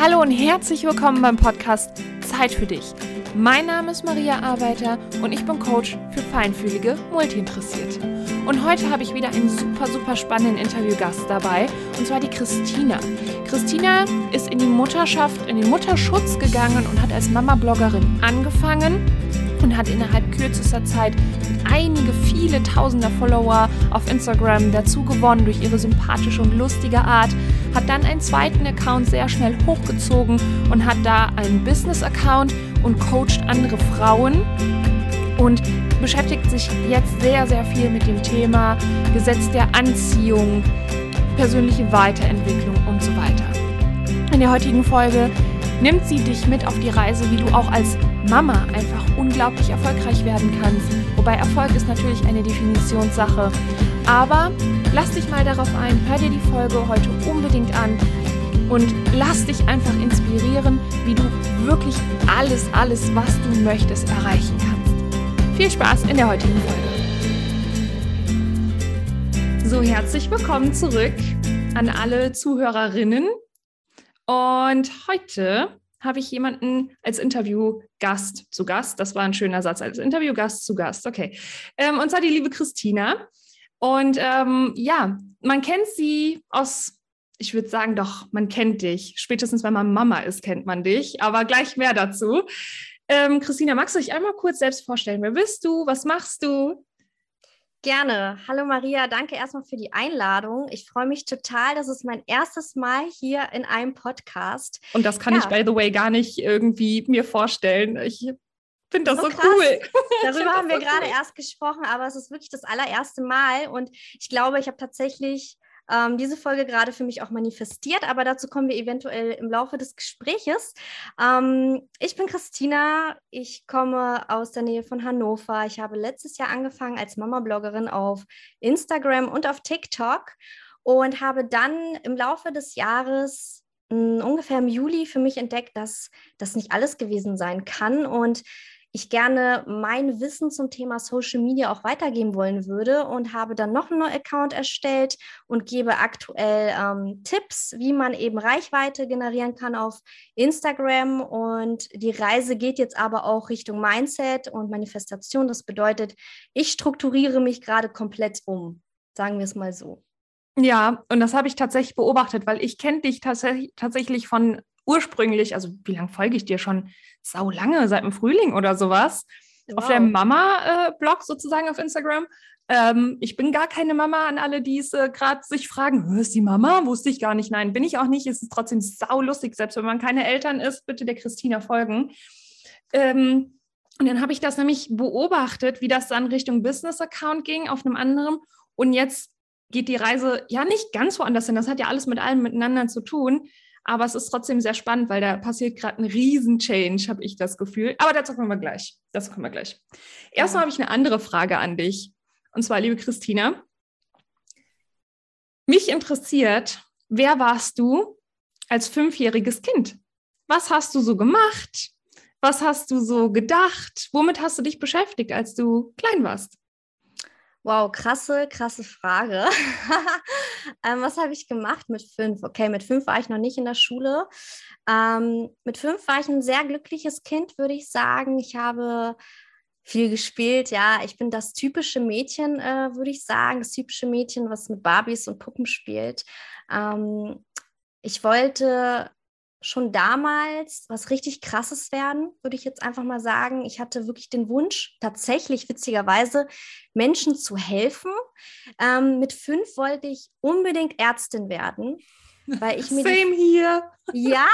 Hallo und herzlich willkommen beim Podcast Zeit für dich. Mein Name ist Maria Arbeiter und ich bin Coach für feinfühlige Multiinteressierte. Und heute habe ich wieder einen super, super spannenden Interviewgast dabei, und zwar die Christina. Christina ist in die Mutterschaft, in den Mutterschutz gegangen und hat als Mama-Bloggerin angefangen und hat innerhalb kürzester Zeit einige, viele tausender Follower auf Instagram dazu gewonnen durch ihre sympathische und lustige Art, hat dann einen zweiten Account sehr schnell hochgezogen und hat da einen Business-Account und coacht andere Frauen und beschäftigt sich jetzt sehr, sehr viel mit dem Thema Gesetz der Anziehung, persönliche Weiterentwicklung und so weiter. In der heutigen Folge nimmt sie dich mit auf die Reise, wie du auch als Mama einfach unglaublich erfolgreich werden kannst. Wobei Erfolg ist natürlich eine Definitionssache. Aber lass dich mal darauf ein, hör dir die Folge heute unbedingt an und lass dich einfach inspirieren, wie du wirklich alles, alles, was du möchtest, erreichen kannst. Viel Spaß in der heutigen Folge. So, herzlich willkommen zurück an alle Zuhörerinnen. Und heute habe ich jemanden als Interviewgast zu Gast. Das war ein schöner Satz, als Interviewgast zu Gast. Okay. Ähm, und zwar die liebe Christina. Und ähm, ja, man kennt sie aus, ich würde sagen, doch, man kennt dich. Spätestens, wenn man Mama ist, kennt man dich. Aber gleich mehr dazu. Ähm, Christina, magst du dich einmal kurz selbst vorstellen? Wer bist du? Was machst du? Gerne. Hallo Maria, danke erstmal für die Einladung. Ich freue mich total. Das ist mein erstes Mal hier in einem Podcast. Und das kann ja. ich, by the way, gar nicht irgendwie mir vorstellen. Ich finde das so, so cool. Darüber haben wir gerade cool. erst gesprochen, aber es ist wirklich das allererste Mal. Und ich glaube, ich habe tatsächlich ähm, diese Folge gerade für mich auch manifestiert, aber dazu kommen wir eventuell im Laufe des Gespräches. Ähm, ich bin Christina, ich komme aus der Nähe von Hannover. Ich habe letztes Jahr angefangen als Mama-Bloggerin auf Instagram und auf TikTok und habe dann im Laufe des Jahres hm, ungefähr im Juli für mich entdeckt, dass das nicht alles gewesen sein kann und ich gerne mein Wissen zum Thema Social Media auch weitergeben wollen würde und habe dann noch einen Account erstellt und gebe aktuell ähm, Tipps, wie man eben Reichweite generieren kann auf Instagram. Und die Reise geht jetzt aber auch Richtung Mindset und Manifestation. Das bedeutet, ich strukturiere mich gerade komplett um, sagen wir es mal so. Ja, und das habe ich tatsächlich beobachtet, weil ich kenne dich tats tatsächlich von ursprünglich, also wie lange folge ich dir schon? Sau lange, seit dem Frühling oder sowas. Wow. Auf der Mama-Blog sozusagen auf Instagram. Ähm, ich bin gar keine Mama an alle, die es äh, gerade sich fragen, ist die Mama? Wusste ich gar nicht. Nein, bin ich auch nicht. Es ist trotzdem sau lustig, selbst wenn man keine Eltern ist, bitte der Christina folgen. Ähm, und dann habe ich das nämlich beobachtet, wie das dann Richtung Business-Account ging auf einem anderen. Und jetzt geht die Reise ja nicht ganz woanders hin. Das hat ja alles mit allem miteinander zu tun. Aber es ist trotzdem sehr spannend, weil da passiert gerade ein Riesen-Change, habe ich das Gefühl. Aber dazu kommen wir gleich. Dazu kommen wir gleich. Erstmal ja. habe ich eine andere Frage an dich. Und zwar, liebe Christina, mich interessiert, wer warst du als fünfjähriges Kind? Was hast du so gemacht? Was hast du so gedacht? Womit hast du dich beschäftigt, als du klein warst? Wow, krasse, krasse Frage. ähm, was habe ich gemacht mit fünf? Okay, mit fünf war ich noch nicht in der Schule. Ähm, mit fünf war ich ein sehr glückliches Kind, würde ich sagen. Ich habe viel gespielt. Ja, ich bin das typische Mädchen, äh, würde ich sagen. Das typische Mädchen, was mit Barbies und Puppen spielt. Ähm, ich wollte schon damals was richtig Krasses werden, würde ich jetzt einfach mal sagen. Ich hatte wirklich den Wunsch, tatsächlich witzigerweise Menschen zu helfen. Ähm, mit fünf wollte ich unbedingt Ärztin werden. Weil ich mir Same hier. Ja?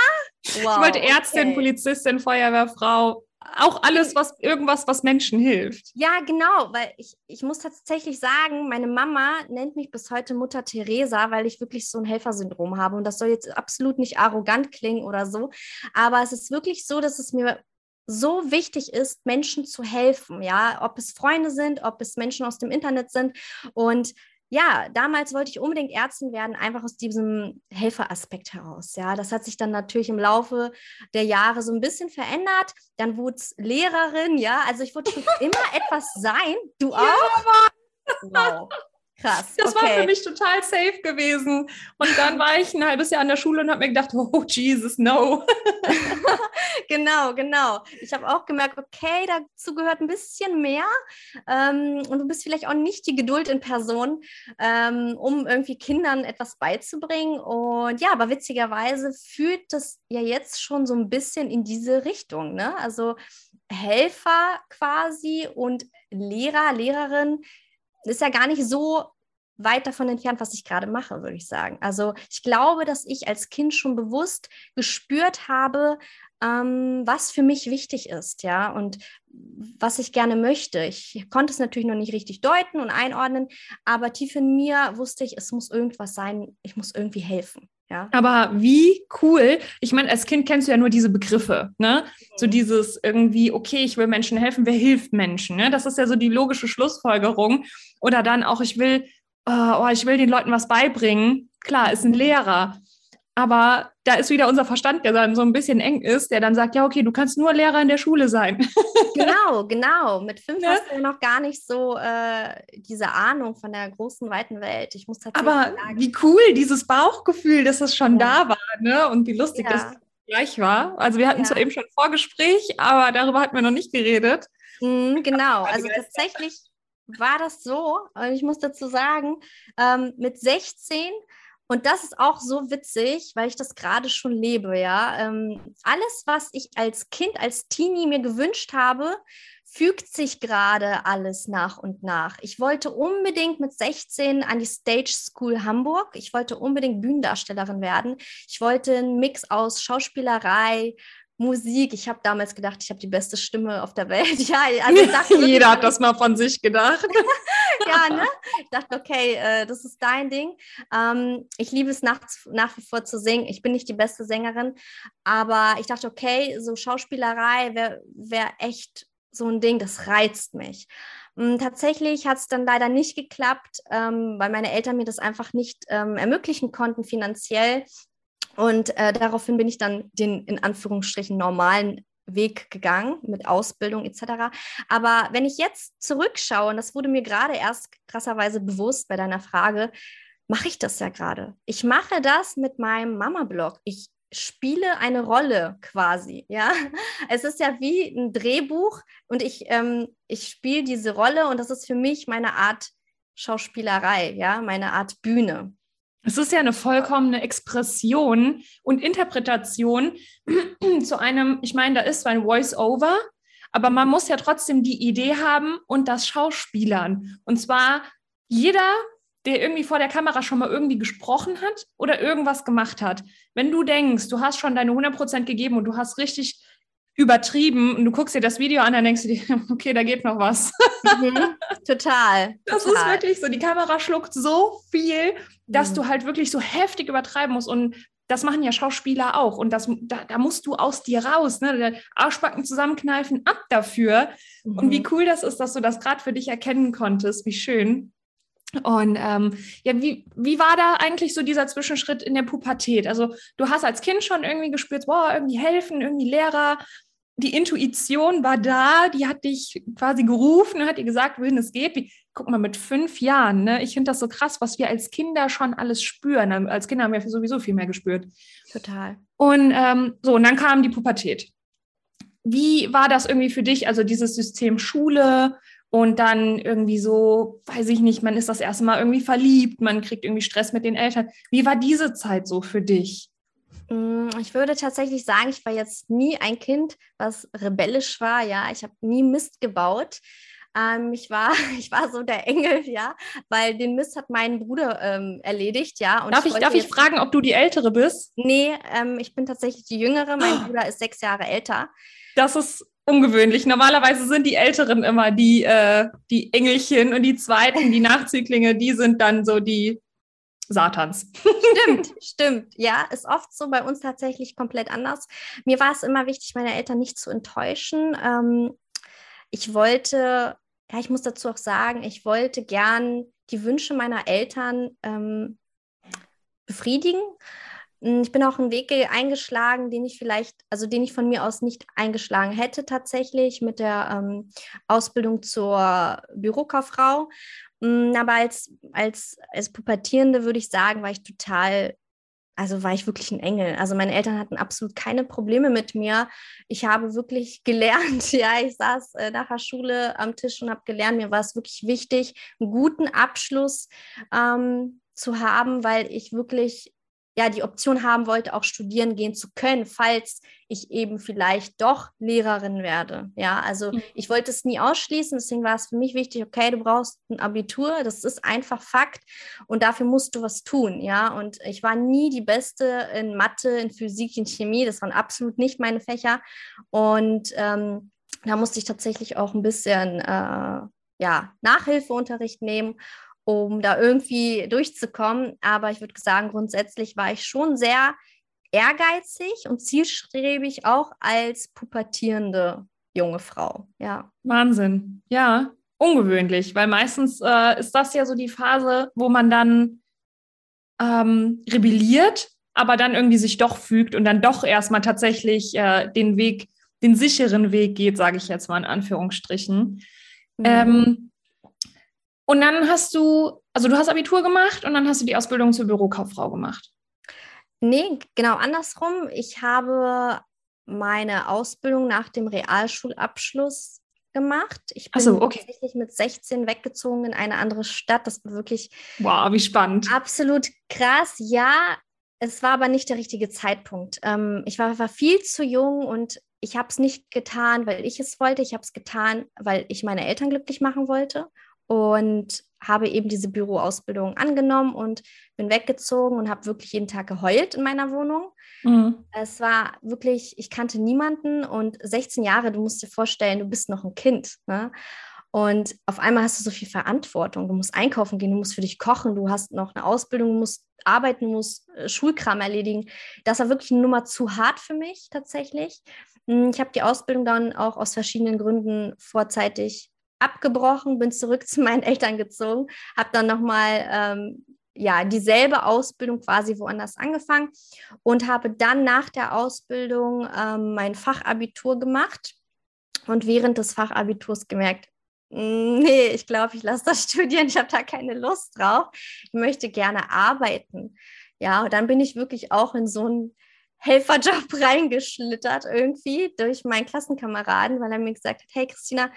Wow, ich wollte Ärztin, okay. Polizistin, Feuerwehrfrau auch alles, was irgendwas, was Menschen hilft. Ja, genau, weil ich, ich muss tatsächlich sagen, meine Mama nennt mich bis heute Mutter Teresa, weil ich wirklich so ein Helfersyndrom habe. Und das soll jetzt absolut nicht arrogant klingen oder so. Aber es ist wirklich so, dass es mir so wichtig ist, Menschen zu helfen, ja, ob es Freunde sind, ob es Menschen aus dem Internet sind. Und ja, damals wollte ich unbedingt Ärztin werden, einfach aus diesem Helferaspekt heraus. Ja, das hat sich dann natürlich im Laufe der Jahre so ein bisschen verändert. Dann wurde es Lehrerin, ja, also ich wollte schon immer etwas sein. Du auch? Ja, wow. Krass. Das okay. war für mich total safe gewesen. Und dann war ich ein halbes Jahr an der Schule und habe mir gedacht, oh Jesus, no. genau, genau. Ich habe auch gemerkt, okay, dazu gehört ein bisschen mehr. Ähm, und du bist vielleicht auch nicht die Geduld in Person, ähm, um irgendwie Kindern etwas beizubringen. Und ja, aber witzigerweise führt das ja jetzt schon so ein bisschen in diese Richtung. Ne? Also Helfer quasi und Lehrer, Lehrerin ist ja gar nicht so weit davon entfernt, was ich gerade mache, würde ich sagen. Also ich glaube, dass ich als Kind schon bewusst gespürt habe, ähm, was für mich wichtig ist, ja, und was ich gerne möchte. Ich konnte es natürlich noch nicht richtig deuten und einordnen, aber tief in mir wusste ich, es muss irgendwas sein, ich muss irgendwie helfen. Ja. Aber wie cool. Ich meine, als Kind kennst du ja nur diese Begriffe, ne? So mhm. dieses irgendwie, okay, ich will Menschen helfen, wer hilft Menschen, ne? Das ist ja so die logische Schlussfolgerung. Oder dann auch, ich will, oh, ich will den Leuten was beibringen. Klar, ist ein. Lehrer. Aber da ist wieder unser Verstand, der dann so ein bisschen eng ist, der dann sagt, ja, okay, du kannst nur Lehrer in der Schule sein. genau, genau. Mit fünf ne? hast du ja noch gar nicht so äh, diese Ahnung von der großen, weiten Welt. Ich muss tatsächlich Aber sagen, wie cool dieses Bauchgefühl, dass es schon ja. da war, ne? Und wie lustig ja. das gleich war. Also wir hatten ja. zwar eben schon Vorgespräch, aber darüber hatten wir noch nicht geredet. Mhm, genau, also tatsächlich war das so, und ich muss dazu sagen, ähm, mit 16 und das ist auch so witzig, weil ich das gerade schon lebe, ja. Ähm, alles, was ich als Kind, als Teenie mir gewünscht habe, fügt sich gerade alles nach und nach. Ich wollte unbedingt mit 16 an die Stage School Hamburg. Ich wollte unbedingt Bühnendarstellerin werden. Ich wollte einen Mix aus Schauspielerei, Musik. Ich habe damals gedacht, ich habe die beste Stimme auf der Welt. Ja, also dachte, Jeder hat das mal von sich gedacht. ja, ne? Ich dachte, okay, äh, das ist dein Ding. Ähm, ich liebe es nach, nach wie vor zu singen. Ich bin nicht die beste Sängerin, aber ich dachte, okay, so Schauspielerei wäre wär echt so ein Ding, das reizt mich. Und tatsächlich hat es dann leider nicht geklappt, ähm, weil meine Eltern mir das einfach nicht ähm, ermöglichen konnten finanziell. Und äh, daraufhin bin ich dann den in Anführungsstrichen normalen Weg gegangen mit Ausbildung etc. Aber wenn ich jetzt zurückschaue, und das wurde mir gerade erst krasserweise bewusst bei deiner Frage, mache ich das ja gerade. Ich mache das mit meinem Mama-Blog. Ich spiele eine Rolle quasi, ja. Es ist ja wie ein Drehbuch und ich, ähm, ich spiele diese Rolle und das ist für mich meine Art Schauspielerei, ja, meine Art Bühne. Es ist ja eine vollkommene Expression und Interpretation zu einem, ich meine, da ist zwar ein Voice-Over, aber man muss ja trotzdem die Idee haben und das Schauspielern. Und zwar jeder, der irgendwie vor der Kamera schon mal irgendwie gesprochen hat oder irgendwas gemacht hat. Wenn du denkst, du hast schon deine 100% gegeben und du hast richtig übertrieben und du guckst dir das Video an, dann denkst du dir, okay, da geht noch was. Mhm, total. Das total. ist wirklich so. Die Kamera schluckt so viel, dass mhm. du halt wirklich so heftig übertreiben musst. Und das machen ja Schauspieler auch. Und das, da, da musst du aus dir raus, ne? Arschbacken zusammenkneifen, ab dafür. Mhm. Und wie mhm. cool das ist, dass du das gerade für dich erkennen konntest. Wie schön. Und ähm, ja, wie, wie war da eigentlich so dieser Zwischenschritt in der Pubertät? Also du hast als Kind schon irgendwie gespürt, boah, irgendwie helfen, irgendwie Lehrer, die Intuition war da, die hat dich quasi gerufen, hat dir gesagt, wohin es geht. Wie, guck mal, mit fünf Jahren, ne? ich finde das so krass, was wir als Kinder schon alles spüren. Als Kinder haben wir sowieso viel mehr gespürt. Total. Und ähm, so, und dann kam die Pubertät. Wie war das irgendwie für dich, also dieses System Schule und dann irgendwie so, weiß ich nicht, man ist das erste Mal irgendwie verliebt, man kriegt irgendwie Stress mit den Eltern. Wie war diese Zeit so für dich? Mm, ich würde tatsächlich sagen, ich war jetzt nie ein Kind, was rebellisch war. Ja, ich habe nie Mist gebaut. Ähm, ich, war, ich war so der Engel, ja, weil den Mist hat mein Bruder ähm, erledigt, ja. darf ich, ich darf ich fragen, ob du die Ältere bist? Nee, ähm, ich bin tatsächlich die Jüngere. Mein oh. Bruder ist sechs Jahre älter. Das ist ungewöhnlich. Normalerweise sind die Älteren immer die, äh, die Engelchen und die Zweiten, die Nachzüglinge, die sind dann so die Satans. Stimmt, stimmt. Ja, ist oft so bei uns tatsächlich komplett anders. Mir war es immer wichtig, meine Eltern nicht zu enttäuschen. Ähm, ich wollte, ja, ich muss dazu auch sagen, ich wollte gern die Wünsche meiner Eltern ähm, befriedigen. Hm, ich bin auch einen Weg eingeschlagen, den ich vielleicht, also den ich von mir aus nicht eingeschlagen hätte tatsächlich mit der ähm, Ausbildung zur Bürokauffrau. Mm, aber als, als, als Pubertierende würde ich sagen, war ich total also war ich wirklich ein Engel. Also meine Eltern hatten absolut keine Probleme mit mir. Ich habe wirklich gelernt, ja, ich saß äh, nach der Schule am Tisch und habe gelernt, mir war es wirklich wichtig, einen guten Abschluss ähm, zu haben, weil ich wirklich ja die Option haben wollte, auch studieren gehen zu können, falls ich eben vielleicht doch Lehrerin werde. Ja, also mhm. ich wollte es nie ausschließen, deswegen war es für mich wichtig, okay, du brauchst ein Abitur, das ist einfach Fakt und dafür musst du was tun. Ja, und ich war nie die Beste in Mathe, in Physik, in Chemie, das waren absolut nicht meine Fächer und ähm, da musste ich tatsächlich auch ein bisschen äh, ja, Nachhilfeunterricht nehmen um da irgendwie durchzukommen. Aber ich würde sagen, grundsätzlich war ich schon sehr ehrgeizig und zielstrebig, auch als pubertierende junge Frau. Ja. Wahnsinn. Ja, ungewöhnlich, weil meistens äh, ist das ja so die Phase, wo man dann ähm, rebelliert, aber dann irgendwie sich doch fügt und dann doch erstmal tatsächlich äh, den Weg, den sicheren Weg geht, sage ich jetzt mal in Anführungsstrichen. Mhm. Ähm, und dann hast du, also du hast Abitur gemacht und dann hast du die Ausbildung zur Bürokauffrau gemacht. Nee, genau andersrum. Ich habe meine Ausbildung nach dem Realschulabschluss gemacht. Ich bin so, okay. tatsächlich mit 16 weggezogen in eine andere Stadt. Das war wirklich wow, wie spannend. Absolut krass. Ja, es war aber nicht der richtige Zeitpunkt. Ähm, ich war, war viel zu jung und ich habe es nicht getan, weil ich es wollte. Ich habe es getan, weil ich meine Eltern glücklich machen wollte und habe eben diese Büroausbildung angenommen und bin weggezogen und habe wirklich jeden Tag geheult in meiner Wohnung. Mhm. Es war wirklich, ich kannte niemanden und 16 Jahre, du musst dir vorstellen, du bist noch ein Kind. Ne? Und auf einmal hast du so viel Verantwortung. Du musst einkaufen gehen, du musst für dich kochen, du hast noch eine Ausbildung, du musst arbeiten, du musst äh, Schulkram erledigen. Das war wirklich eine Nummer zu hart für mich tatsächlich. Hm, ich habe die Ausbildung dann auch aus verschiedenen Gründen vorzeitig abgebrochen, bin zurück zu meinen Eltern gezogen, habe dann nochmal ähm, ja, dieselbe Ausbildung quasi woanders angefangen und habe dann nach der Ausbildung ähm, mein Fachabitur gemacht und während des Fachabiturs gemerkt, hm, nee, ich glaube, ich lasse das studieren, ich habe da keine Lust drauf. Ich möchte gerne arbeiten. Ja, und dann bin ich wirklich auch in so ein Helferjob reingeschlittert irgendwie durch meinen Klassenkameraden, weil er mir gesagt hat, hey Christina,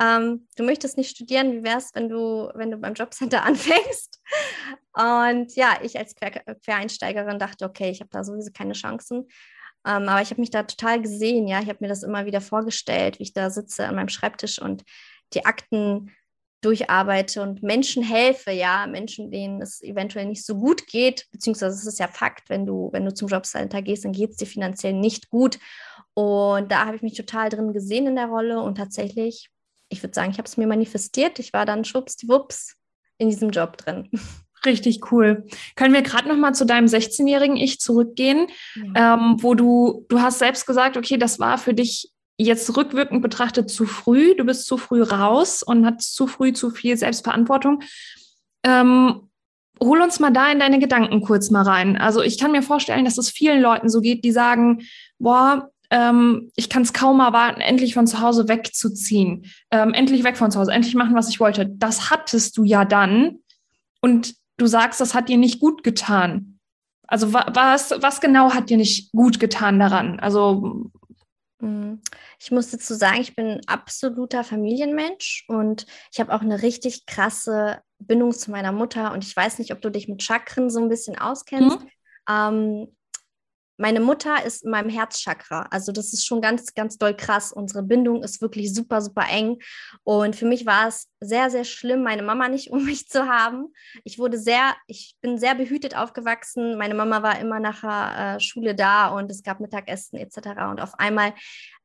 ähm, du möchtest nicht studieren, wie wäre es, wenn du, wenn du beim Jobcenter anfängst? Und ja, ich als Quer Quereinsteigerin dachte, okay, ich habe da sowieso keine Chancen. Ähm, aber ich habe mich da total gesehen, ja, ich habe mir das immer wieder vorgestellt, wie ich da sitze an meinem Schreibtisch und die Akten durcharbeite und Menschen helfe, ja, Menschen, denen es eventuell nicht so gut geht, beziehungsweise es ist ja Fakt, wenn du, wenn du zum Jobcenter gehst, dann geht es dir finanziell nicht gut. Und da habe ich mich total drin gesehen in der Rolle und tatsächlich, ich würde sagen, ich habe es mir manifestiert. Ich war dann schwuppsdiwupps in diesem Job drin. Richtig cool. Können wir gerade noch mal zu deinem 16-jährigen Ich zurückgehen, ja. ähm, wo du, du hast selbst gesagt, okay, das war für dich jetzt rückwirkend betrachtet zu früh, du bist zu früh raus und hast zu früh zu viel Selbstverantwortung. Ähm, hol uns mal da in deine Gedanken kurz mal rein. Also ich kann mir vorstellen, dass es vielen Leuten so geht, die sagen, boah, ähm, ich kann es kaum erwarten, endlich von zu Hause wegzuziehen, ähm, endlich weg von zu Hause, endlich machen, was ich wollte. Das hattest du ja dann und du sagst, das hat dir nicht gut getan. Also was, was genau hat dir nicht gut getan daran? Also. Ich muss dazu sagen, ich bin ein absoluter Familienmensch und ich habe auch eine richtig krasse Bindung zu meiner Mutter. Und ich weiß nicht, ob du dich mit Chakren so ein bisschen auskennst. Mhm. Ähm, meine Mutter ist in meinem Herzchakra. Also das ist schon ganz, ganz doll krass. Unsere Bindung ist wirklich super, super eng. Und für mich war es sehr, sehr schlimm, meine Mama nicht um mich zu haben. Ich wurde sehr, ich bin sehr behütet aufgewachsen. Meine Mama war immer nach der äh, Schule da und es gab Mittagessen etc. Und auf einmal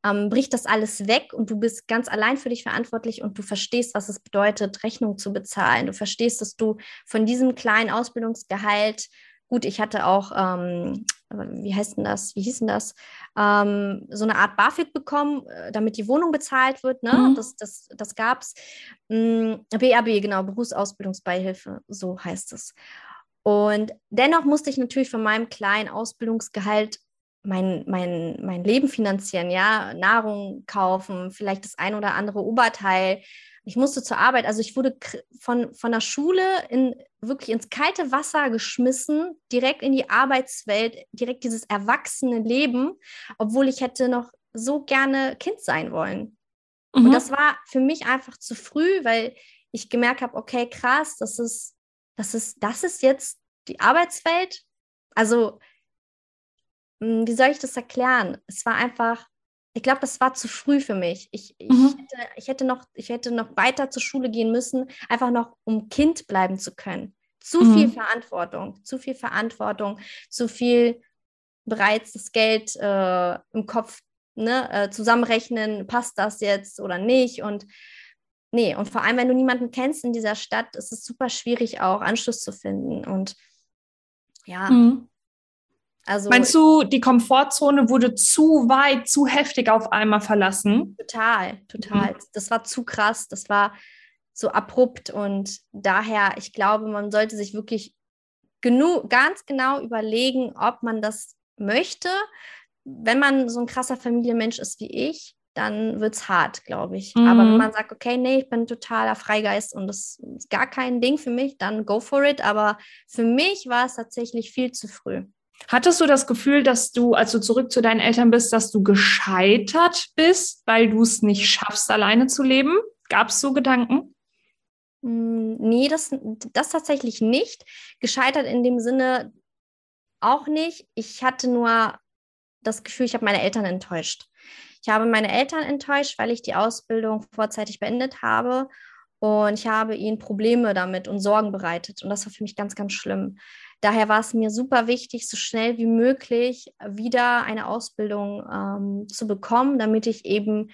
ähm, bricht das alles weg und du bist ganz allein für dich verantwortlich und du verstehst, was es bedeutet, Rechnung zu bezahlen. Du verstehst, dass du von diesem kleinen Ausbildungsgehalt Gut, ich hatte auch, ähm, wie heißt denn das, wie hieß denn das, ähm, so eine Art BAföG bekommen, äh, damit die Wohnung bezahlt wird. Ne? Mhm. Das, das, das gab es. BAB, genau, Berufsausbildungsbeihilfe, so heißt es. Und dennoch musste ich natürlich von meinem kleinen Ausbildungsgehalt mein, mein, mein Leben finanzieren, ja, Nahrung kaufen, vielleicht das ein oder andere Oberteil. Ich musste zur Arbeit, also ich wurde von, von der Schule in, wirklich ins kalte Wasser geschmissen, direkt in die Arbeitswelt, direkt dieses erwachsene Leben, obwohl ich hätte noch so gerne Kind sein wollen. Mhm. Und das war für mich einfach zu früh, weil ich gemerkt habe, okay, krass, das ist, das ist, das ist jetzt die Arbeitswelt. Also hm, wie soll ich das erklären? Es war einfach, ich glaube, das war zu früh für mich. Ich, ich, mhm. hätte, ich, hätte noch, ich hätte noch weiter zur Schule gehen müssen, einfach noch, um Kind bleiben zu können. Zu mhm. viel Verantwortung, zu viel Verantwortung, zu viel bereits das Geld äh, im Kopf ne, äh, zusammenrechnen, passt das jetzt oder nicht und nee, und vor allem, wenn du niemanden kennst in dieser Stadt, ist es super schwierig auch Anschluss zu finden und ja, mhm. Also, Meinst du, die Komfortzone wurde zu weit, zu heftig auf einmal verlassen? Total, total. Mhm. Das war zu krass, das war so abrupt und daher, ich glaube, man sollte sich wirklich genug, ganz genau überlegen, ob man das möchte. Wenn man so ein krasser Familienmensch ist wie ich, dann wird es hart, glaube ich. Mhm. Aber wenn man sagt, okay, nee, ich bin totaler Freigeist und das ist gar kein Ding für mich, dann go for it. Aber für mich war es tatsächlich viel zu früh. Hattest du das Gefühl, dass du, als du zurück zu deinen Eltern bist, dass du gescheitert bist, weil du es nicht schaffst, alleine zu leben? Gab es so Gedanken? Hm, nee, das, das tatsächlich nicht. Gescheitert in dem Sinne auch nicht. Ich hatte nur das Gefühl, ich habe meine Eltern enttäuscht. Ich habe meine Eltern enttäuscht, weil ich die Ausbildung vorzeitig beendet habe und ich habe ihnen Probleme damit und Sorgen bereitet. Und das war für mich ganz, ganz schlimm. Daher war es mir super wichtig, so schnell wie möglich wieder eine Ausbildung ähm, zu bekommen, damit ich eben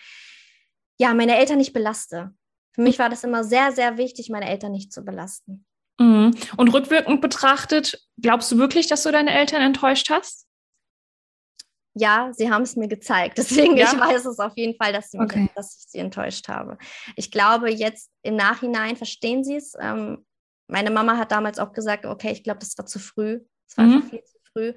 ja meine Eltern nicht belaste. Für mich war das immer sehr, sehr wichtig, meine Eltern nicht zu belasten. Mhm. Und rückwirkend betrachtet, glaubst du wirklich, dass du deine Eltern enttäuscht hast? Ja, sie haben es mir gezeigt. Deswegen, ja? ich weiß es auf jeden Fall, dass, okay. mich, dass ich sie enttäuscht habe. Ich glaube, jetzt im Nachhinein verstehen sie es. Ähm, meine Mama hat damals auch gesagt, okay, ich glaube, das war zu früh. Es war mhm. einfach viel zu früh.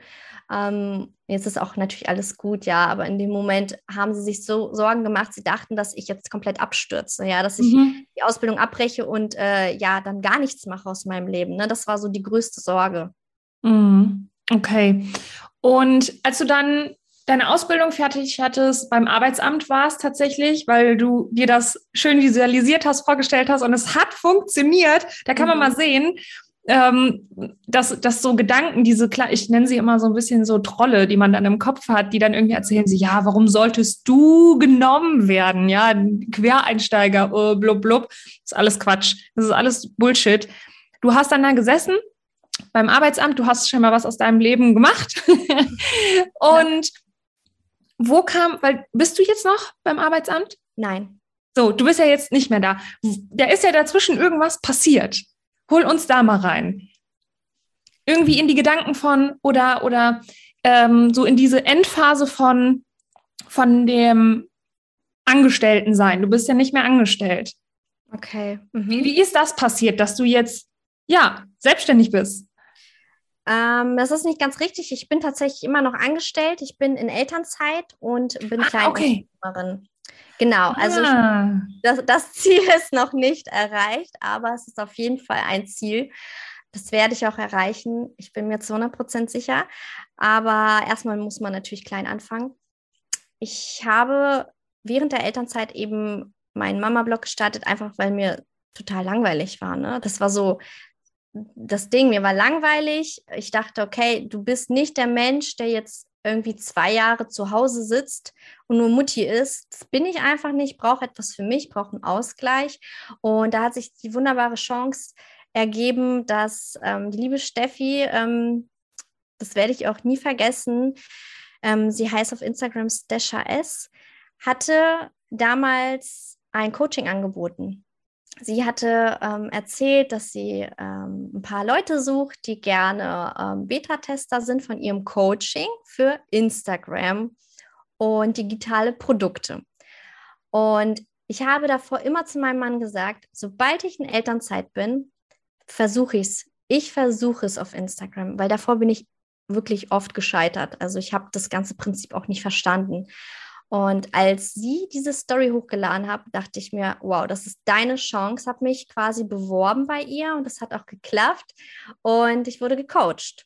Ähm, jetzt ist auch natürlich alles gut, ja, aber in dem Moment haben sie sich so Sorgen gemacht, sie dachten, dass ich jetzt komplett abstürze, ja, dass ich mhm. die Ausbildung abbreche und äh, ja, dann gar nichts mache aus meinem Leben. Ne? Das war so die größte Sorge. Mhm. Okay. Und als du dann deine Ausbildung fertig hattest, beim Arbeitsamt warst tatsächlich, weil du dir das schön visualisiert hast, vorgestellt hast und es hat funktioniert. Da kann mhm. man mal sehen, ähm, dass, dass so Gedanken, diese, ich nenne sie immer so ein bisschen so Trolle, die man dann im Kopf hat, die dann irgendwie erzählen sie, ja, warum solltest du genommen werden? Ja, Quereinsteiger, oh, blub, blub. Das ist alles Quatsch. Das ist alles Bullshit. Du hast dann da gesessen beim Arbeitsamt, du hast schon mal was aus deinem Leben gemacht und wo kam, weil bist du jetzt noch beim Arbeitsamt? Nein. So, du bist ja jetzt nicht mehr da. Da ist ja dazwischen irgendwas passiert. Hol uns da mal rein. Irgendwie in die Gedanken von oder oder ähm, so in diese Endphase von von dem Angestelltensein. Du bist ja nicht mehr angestellt. Okay. Mhm. Wie, wie ist das passiert, dass du jetzt ja selbstständig bist? Ähm, das ist nicht ganz richtig. Ich bin tatsächlich immer noch angestellt. Ich bin in Elternzeit und bin ah, Kleinunternehmerin. Okay. Genau, also ah. ich, das, das, Ziel ist noch nicht erreicht, aber es ist auf jeden Fall ein Ziel. Das werde ich auch erreichen. Ich bin mir zu 100 Prozent sicher. Aber erstmal muss man natürlich klein anfangen. Ich habe während der Elternzeit eben meinen Mama-Blog gestartet, einfach weil mir total langweilig war. Ne? Das war so das Ding, mir war langweilig. Ich dachte, okay, du bist nicht der Mensch, der jetzt irgendwie zwei Jahre zu Hause sitzt und nur Mutti ist. Das bin ich einfach nicht, brauche etwas für mich, brauche einen Ausgleich. Und da hat sich die wunderbare Chance ergeben, dass ähm, die liebe Steffi, ähm, das werde ich auch nie vergessen, ähm, sie heißt auf Instagram Stasha S, hatte damals ein Coaching angeboten sie hatte ähm, erzählt, dass sie ähm, ein paar Leute sucht, die gerne ähm, Beta-Tester sind von ihrem Coaching für Instagram und digitale Produkte. Und ich habe davor immer zu meinem Mann gesagt, sobald ich in Elternzeit bin, versuche ich es. Ich versuche es auf Instagram, weil davor bin ich wirklich oft gescheitert. Also ich habe das ganze Prinzip auch nicht verstanden. Und als sie diese Story hochgeladen hat, dachte ich mir, wow, das ist deine Chance, habe mich quasi beworben bei ihr und das hat auch geklappt und ich wurde gecoacht.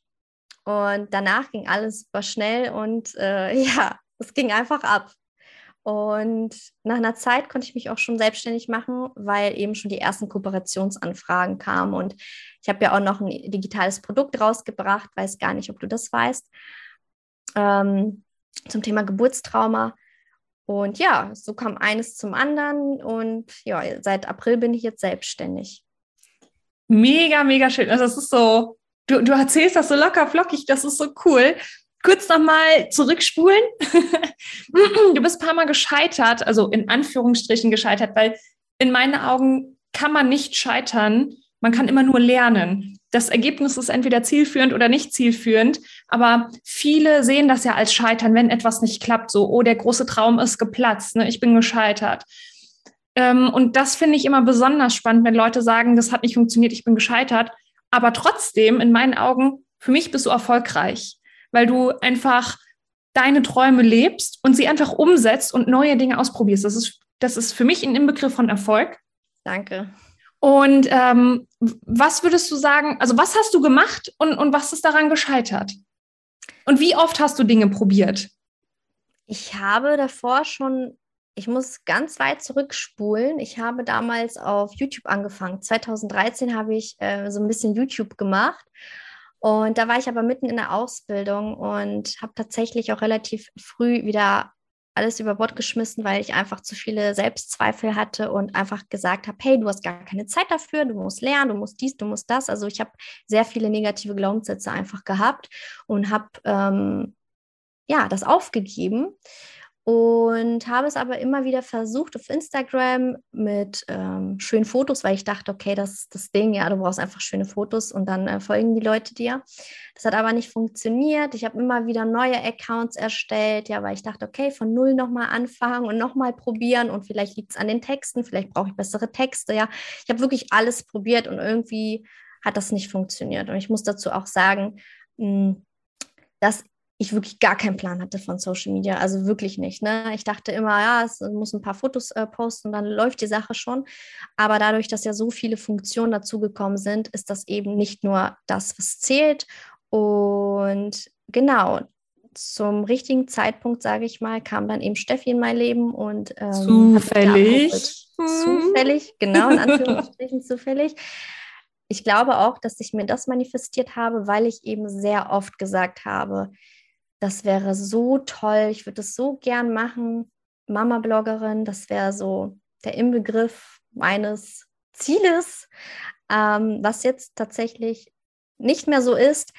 Und danach ging alles super schnell und äh, ja, es ging einfach ab. Und nach einer Zeit konnte ich mich auch schon selbstständig machen, weil eben schon die ersten Kooperationsanfragen kamen. Und ich habe ja auch noch ein digitales Produkt rausgebracht, weiß gar nicht, ob du das weißt, ähm, zum Thema Geburtstrauma. Und ja, so kam eines zum anderen. Und ja, seit April bin ich jetzt selbstständig. Mega, mega schön. Also, es ist so, du, du erzählst das so locker flockig, das ist so cool kurz nochmal zurückspulen. du bist ein paar Mal gescheitert, also in Anführungsstrichen gescheitert, weil in meinen Augen kann man nicht scheitern, man kann immer nur lernen. Das Ergebnis ist entweder zielführend oder nicht zielführend, aber viele sehen das ja als Scheitern, wenn etwas nicht klappt. So, oh, der große Traum ist geplatzt, ne? ich bin gescheitert. Ähm, und das finde ich immer besonders spannend, wenn Leute sagen, das hat nicht funktioniert, ich bin gescheitert. Aber trotzdem, in meinen Augen, für mich bist du erfolgreich weil du einfach deine Träume lebst und sie einfach umsetzt und neue Dinge ausprobierst. Das ist, das ist für mich ein Inbegriff von Erfolg. Danke. Und ähm, was würdest du sagen, also was hast du gemacht und, und was ist daran gescheitert? Und wie oft hast du Dinge probiert? Ich habe davor schon, ich muss ganz weit zurückspulen. Ich habe damals auf YouTube angefangen. 2013 habe ich äh, so ein bisschen YouTube gemacht und da war ich aber mitten in der Ausbildung und habe tatsächlich auch relativ früh wieder alles über Bord geschmissen, weil ich einfach zu viele Selbstzweifel hatte und einfach gesagt habe, hey, du hast gar keine Zeit dafür, du musst lernen, du musst dies, du musst das. Also ich habe sehr viele negative Glaubenssätze einfach gehabt und habe ähm, ja das aufgegeben und habe es aber immer wieder versucht auf Instagram mit ähm, schönen Fotos, weil ich dachte, okay, das ist das Ding, ja, du brauchst einfach schöne Fotos und dann äh, folgen die Leute dir. Das hat aber nicht funktioniert. Ich habe immer wieder neue Accounts erstellt, ja, weil ich dachte, okay, von null nochmal anfangen und nochmal probieren und vielleicht liegt es an den Texten, vielleicht brauche ich bessere Texte, ja. Ich habe wirklich alles probiert und irgendwie hat das nicht funktioniert. Und ich muss dazu auch sagen, mh, dass ich wirklich gar keinen Plan hatte von Social Media, also wirklich nicht. Ne? Ich dachte immer, ja, es muss ein paar Fotos äh, posten, dann läuft die Sache schon. Aber dadurch, dass ja so viele Funktionen dazugekommen sind, ist das eben nicht nur das, was zählt. Und genau, zum richtigen Zeitpunkt, sage ich mal, kam dann eben Steffi in mein Leben und ähm, zufällig. Zufällig, genau, in Anführungsstrichen zufällig. Ich glaube auch, dass ich mir das manifestiert habe, weil ich eben sehr oft gesagt habe, das wäre so toll, ich würde es so gern machen, Mama-Bloggerin, das wäre so der Inbegriff meines Zieles, ähm, was jetzt tatsächlich nicht mehr so ist,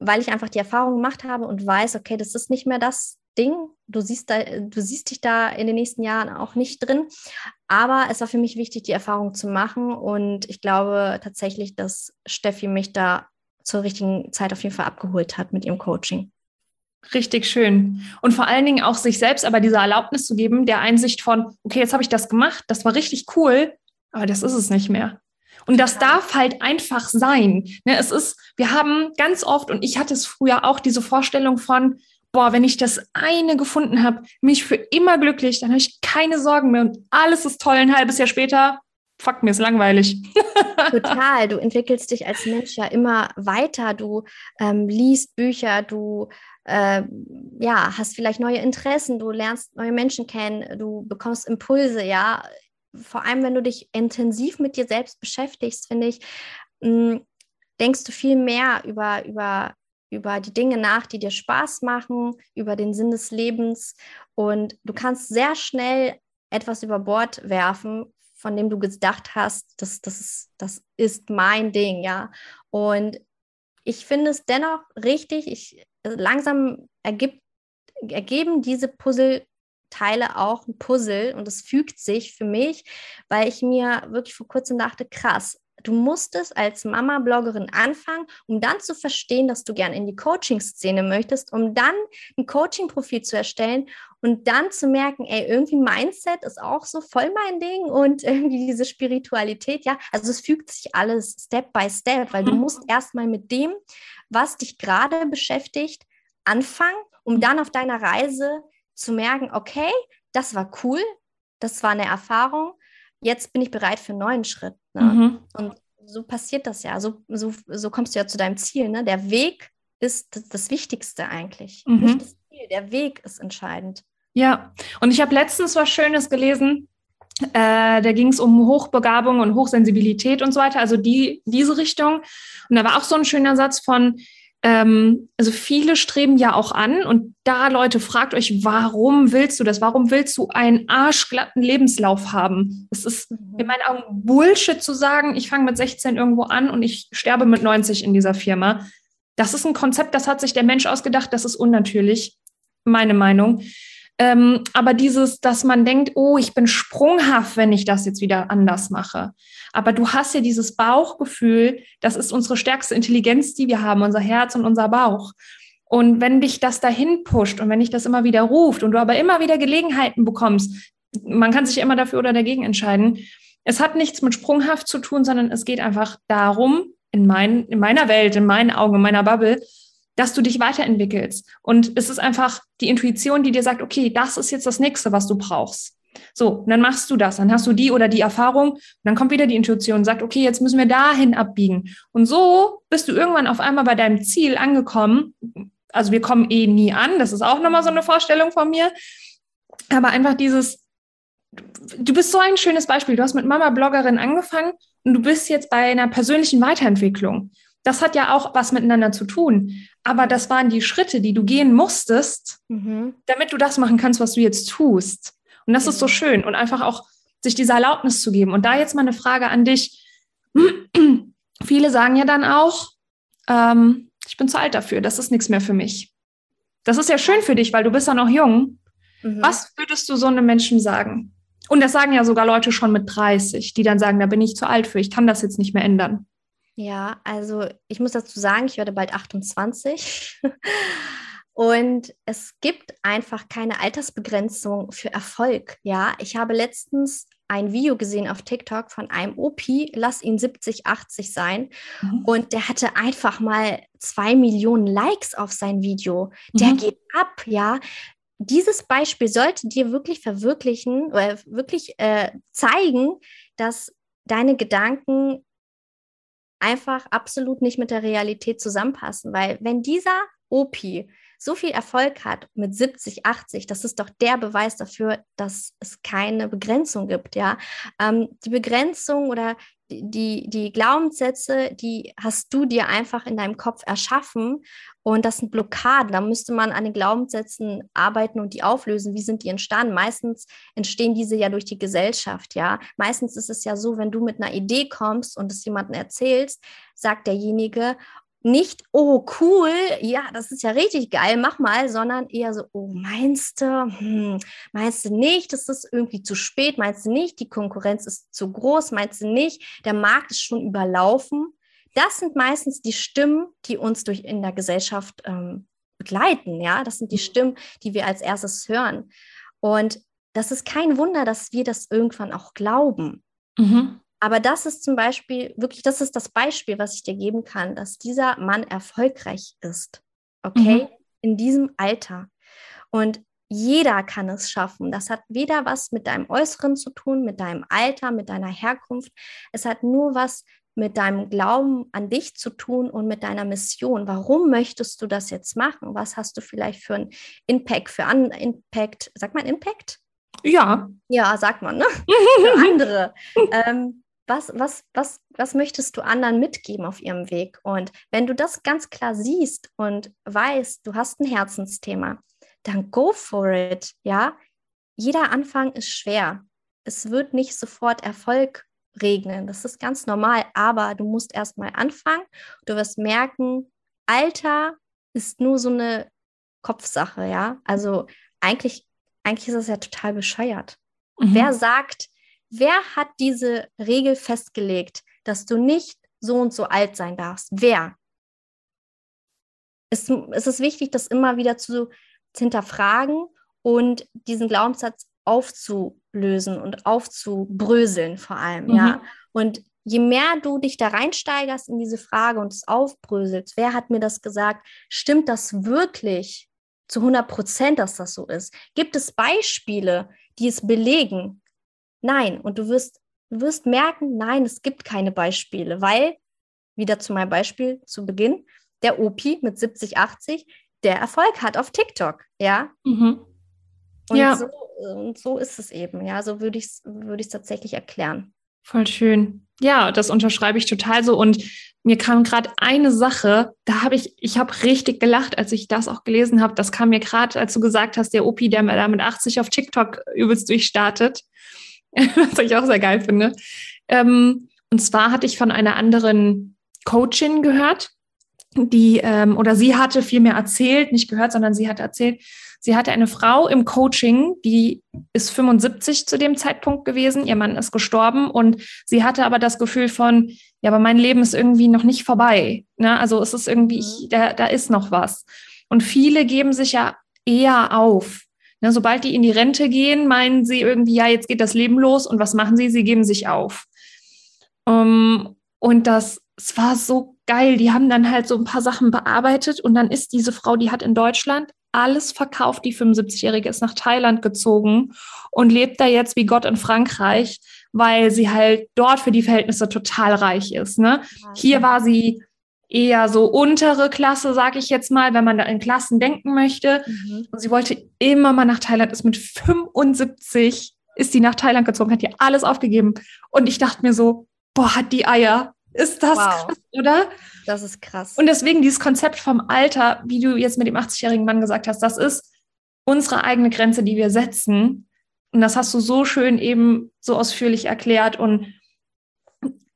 weil ich einfach die Erfahrung gemacht habe und weiß, okay, das ist nicht mehr das Ding. Du siehst, da, du siehst dich da in den nächsten Jahren auch nicht drin. Aber es war für mich wichtig, die Erfahrung zu machen. Und ich glaube tatsächlich, dass Steffi mich da zur richtigen Zeit auf jeden Fall abgeholt hat mit ihrem Coaching. Richtig schön. Und vor allen Dingen auch sich selbst aber diese Erlaubnis zu geben, der Einsicht von, okay, jetzt habe ich das gemacht, das war richtig cool, aber das ist es nicht mehr. Und das darf halt einfach sein. Ne, es ist, wir haben ganz oft, und ich hatte es früher auch, diese Vorstellung von, boah, wenn ich das eine gefunden habe, bin ich für immer glücklich, dann habe ich keine Sorgen mehr und alles ist toll. Ein halbes Jahr später, fuck, mir ist langweilig. Total. Du entwickelst dich als Mensch ja immer weiter. Du ähm, liest Bücher, du äh, ja, hast vielleicht neue Interessen, du lernst neue Menschen kennen, du bekommst Impulse, ja. Vor allem, wenn du dich intensiv mit dir selbst beschäftigst, finde ich, mh, hm, denkst du viel mehr über, über, über die Dinge nach, die dir Spaß machen, über den Sinn des Lebens und du kannst sehr schnell etwas über Bord werfen, von dem du gedacht hast, das, das, ist, das ist mein Ding, ja. Und ich finde es dennoch richtig, ich langsam ergibt, ergeben diese Puzzleteile auch ein Puzzle und es fügt sich für mich, weil ich mir wirklich vor kurzem dachte, krass, du musstest als Mama-Bloggerin anfangen, um dann zu verstehen, dass du gern in die Coaching-Szene möchtest, um dann ein Coaching-Profil zu erstellen und dann zu merken, ey, irgendwie Mindset ist auch so voll mein Ding und irgendwie diese Spiritualität, ja. Also es fügt sich alles Step by Step, weil du mhm. musst erstmal mit dem, was dich gerade beschäftigt, anfangen, um dann auf deiner Reise zu merken, okay, das war cool, das war eine Erfahrung, jetzt bin ich bereit für einen neuen Schritt. Ne? Mhm. Und so passiert das ja. So, so, so kommst du ja zu deinem Ziel. Ne? Der Weg ist das, das Wichtigste eigentlich. Mhm. Nicht das Ziel, der Weg ist entscheidend. Ja, und ich habe letztens was Schönes gelesen. Äh, da ging es um Hochbegabung und Hochsensibilität und so weiter, also die, diese Richtung. Und da war auch so ein schöner Satz von, ähm, also viele streben ja auch an und da Leute, fragt euch, warum willst du das? Warum willst du einen arschglatten Lebenslauf haben? Es ist mhm. in meinen Augen Bullshit zu sagen, ich fange mit 16 irgendwo an und ich sterbe mit 90 in dieser Firma. Das ist ein Konzept, das hat sich der Mensch ausgedacht, das ist unnatürlich, meine Meinung. Ähm, aber dieses, dass man denkt, oh, ich bin sprunghaft, wenn ich das jetzt wieder anders mache. Aber du hast ja dieses Bauchgefühl, das ist unsere stärkste Intelligenz, die wir haben, unser Herz und unser Bauch. Und wenn dich das dahin pusht und wenn dich das immer wieder ruft und du aber immer wieder Gelegenheiten bekommst, man kann sich immer dafür oder dagegen entscheiden. Es hat nichts mit sprunghaft zu tun, sondern es geht einfach darum, in, mein, in meiner Welt, in meinen Augen, in meiner Bubble, dass du dich weiterentwickelst. Und es ist einfach die Intuition, die dir sagt, okay, das ist jetzt das nächste, was du brauchst. So, dann machst du das, dann hast du die oder die Erfahrung, und dann kommt wieder die Intuition und sagt, okay, jetzt müssen wir dahin abbiegen. Und so bist du irgendwann auf einmal bei deinem Ziel angekommen. Also wir kommen eh nie an, das ist auch nochmal so eine Vorstellung von mir. Aber einfach dieses, du bist so ein schönes Beispiel. Du hast mit Mama Bloggerin angefangen und du bist jetzt bei einer persönlichen Weiterentwicklung. Das hat ja auch was miteinander zu tun. Aber das waren die Schritte, die du gehen musstest, mhm. damit du das machen kannst, was du jetzt tust. Und das mhm. ist so schön. Und einfach auch sich diese Erlaubnis zu geben. Und da jetzt mal eine Frage an dich. Viele sagen ja dann auch, ähm, ich bin zu alt dafür, das ist nichts mehr für mich. Das ist ja schön für dich, weil du bist ja noch jung. Mhm. Was würdest du so einem Menschen sagen? Und das sagen ja sogar Leute schon mit 30, die dann sagen, da bin ich zu alt für, ich kann das jetzt nicht mehr ändern. Ja, also ich muss dazu sagen, ich werde bald 28. Und es gibt einfach keine Altersbegrenzung für Erfolg. Ja, ich habe letztens ein Video gesehen auf TikTok von einem OP, lass ihn 70, 80 sein. Mhm. Und der hatte einfach mal zwei Millionen Likes auf sein Video. Der mhm. geht ab, ja. Dieses Beispiel sollte dir wirklich verwirklichen oder wirklich äh, zeigen, dass deine Gedanken einfach absolut nicht mit der Realität zusammenpassen. Weil wenn dieser OP so viel Erfolg hat mit 70, 80, das ist doch der Beweis dafür, dass es keine Begrenzung gibt. Ja, ähm, die Begrenzung oder die, die Glaubenssätze, die hast du dir einfach in deinem Kopf erschaffen und das sind Blockaden. Da müsste man an den Glaubenssätzen arbeiten und die auflösen. Wie sind die entstanden? Meistens entstehen diese ja durch die Gesellschaft, ja. Meistens ist es ja so, wenn du mit einer Idee kommst und es jemandem erzählst, sagt derjenige, nicht, oh cool, ja, das ist ja richtig geil, mach mal, sondern eher so, oh meinst du, hm, meinst du nicht, das ist irgendwie zu spät, meinst du nicht, die Konkurrenz ist zu groß, meinst du nicht, der Markt ist schon überlaufen. Das sind meistens die Stimmen, die uns durch in der Gesellschaft ähm, begleiten, ja, das sind die mhm. Stimmen, die wir als erstes hören. Und das ist kein Wunder, dass wir das irgendwann auch glauben. Mhm. Aber das ist zum Beispiel wirklich, das ist das Beispiel, was ich dir geben kann, dass dieser Mann erfolgreich ist. Okay? Mhm. In diesem Alter. Und jeder kann es schaffen. Das hat weder was mit deinem Äußeren zu tun, mit deinem Alter, mit deiner Herkunft. Es hat nur was mit deinem Glauben an dich zu tun und mit deiner Mission. Warum möchtest du das jetzt machen? Was hast du vielleicht für einen Impact, für einen Impact, sagt man Impact? Ja. Ja, sagt man, ne? für andere. ähm, was, was, was, was möchtest du anderen mitgeben auf ihrem Weg? Und wenn du das ganz klar siehst und weißt, du hast ein Herzensthema, dann go for it, ja? Jeder Anfang ist schwer. Es wird nicht sofort Erfolg regnen. Das ist ganz normal, aber du musst erstmal anfangen. Du wirst merken, Alter ist nur so eine Kopfsache, ja? Also eigentlich, eigentlich ist das ja total bescheuert. Mhm. Wer sagt, Wer hat diese Regel festgelegt, dass du nicht so und so alt sein darfst. Wer? Es, es ist wichtig, das immer wieder zu, zu hinterfragen und diesen Glaubenssatz aufzulösen und aufzubröseln vor allem, mhm. ja. Und je mehr du dich da reinsteigerst in diese Frage und es aufbröselst, wer hat mir das gesagt? Stimmt das wirklich zu 100 Prozent, dass das so ist? Gibt es Beispiele, die es belegen? Nein. Und du wirst, du wirst merken, nein, es gibt keine Beispiele, weil, wieder zu meinem Beispiel zu Beginn, der Opi mit 70, 80, der Erfolg hat auf TikTok, ja. Mhm. Und, ja. so, und so ist es eben, ja. So würde ich es würd tatsächlich erklären. Voll schön. Ja, das unterschreibe ich total so. Und mir kam gerade eine Sache, da habe ich, ich habe richtig gelacht, als ich das auch gelesen habe. Das kam mir gerade, als du gesagt hast, der Opi, der da mit 80 auf TikTok übelst durchstartet. Was ich auch sehr geil finde. Ähm, und zwar hatte ich von einer anderen Coachin gehört, die, ähm, oder sie hatte viel mehr erzählt, nicht gehört, sondern sie hatte erzählt, sie hatte eine Frau im Coaching, die ist 75 zu dem Zeitpunkt gewesen, ihr Mann ist gestorben und sie hatte aber das Gefühl von, ja, aber mein Leben ist irgendwie noch nicht vorbei. Ne? Also es ist irgendwie, ich, mhm. da, da ist noch was. Und viele geben sich ja eher auf. Ne? Sobald die in die Rente gehen, meinen sie irgendwie, ja, jetzt geht das Leben los und was machen sie? Sie geben sich auf. Um, ähm, und das, es war so geil. Die haben dann halt so ein paar Sachen bearbeitet und dann ist diese Frau, die hat in Deutschland alles verkauft. Die 75-Jährige ist nach Thailand gezogen und lebt da jetzt wie Gott in Frankreich, weil sie halt dort für die Verhältnisse total reich ist. Ne? Hier war sie eher so untere Klasse, sage ich jetzt mal, wenn man da in Klassen denken möchte. Mhm. Und sie wollte immer mal nach Thailand, ist mit 75 ist sie nach Thailand gezogen, hat ihr alles aufgegeben. Und ich dachte mir so, boah, hat die Eier. Ist das wow. krass, oder? Das ist krass. Und deswegen dieses Konzept vom Alter, wie du jetzt mit dem 80-jährigen Mann gesagt hast, das ist unsere eigene Grenze, die wir setzen. Und das hast du so schön eben so ausführlich erklärt. Und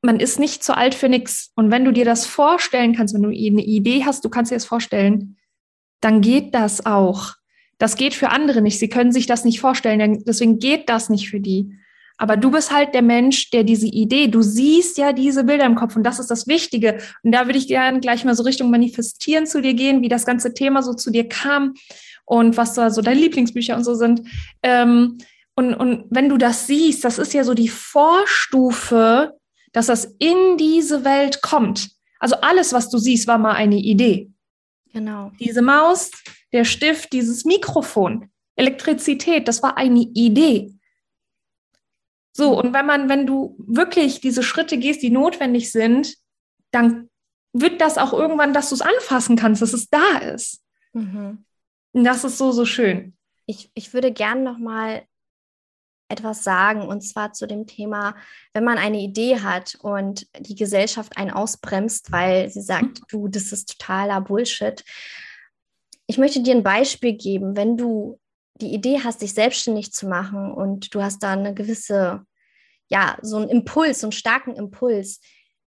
man ist nicht zu alt für nichts. Und wenn du dir das vorstellen kannst, wenn du eine Idee hast, du kannst dir das vorstellen, dann geht das auch. Das geht für andere nicht. Sie können sich das nicht vorstellen. Deswegen geht das nicht für die. Aber du bist halt der Mensch, der diese Idee, du siehst ja diese Bilder im Kopf und das ist das Wichtige. Und da würde ich gerne gleich mal so Richtung Manifestieren zu dir gehen, wie das ganze Thema so zu dir kam und was da so deine Lieblingsbücher und so sind. Ähm, und, und wenn du das siehst, das ist ja so die Vorstufe, dass das in diese Welt kommt. Also alles, was du siehst, war mal eine Idee. Genau. Diese Maus, der Stift, dieses Mikrofon, Elektrizität, das war eine Idee. So, und wenn man, wenn du wirklich diese Schritte gehst, die notwendig sind, dann wird das auch irgendwann, dass du es anfassen kannst, dass es da ist. Mhm. Und das ist so, so schön. Ich, ich würde gerne noch mal etwas sagen, und zwar zu dem Thema, wenn man eine Idee hat und die Gesellschaft einen ausbremst, weil sie sagt, mhm. du, das ist totaler Bullshit. Ich möchte dir ein Beispiel geben, wenn du die Idee hast, dich selbstständig zu machen und du hast da eine gewisse ja, so einen Impuls, so einen starken Impuls,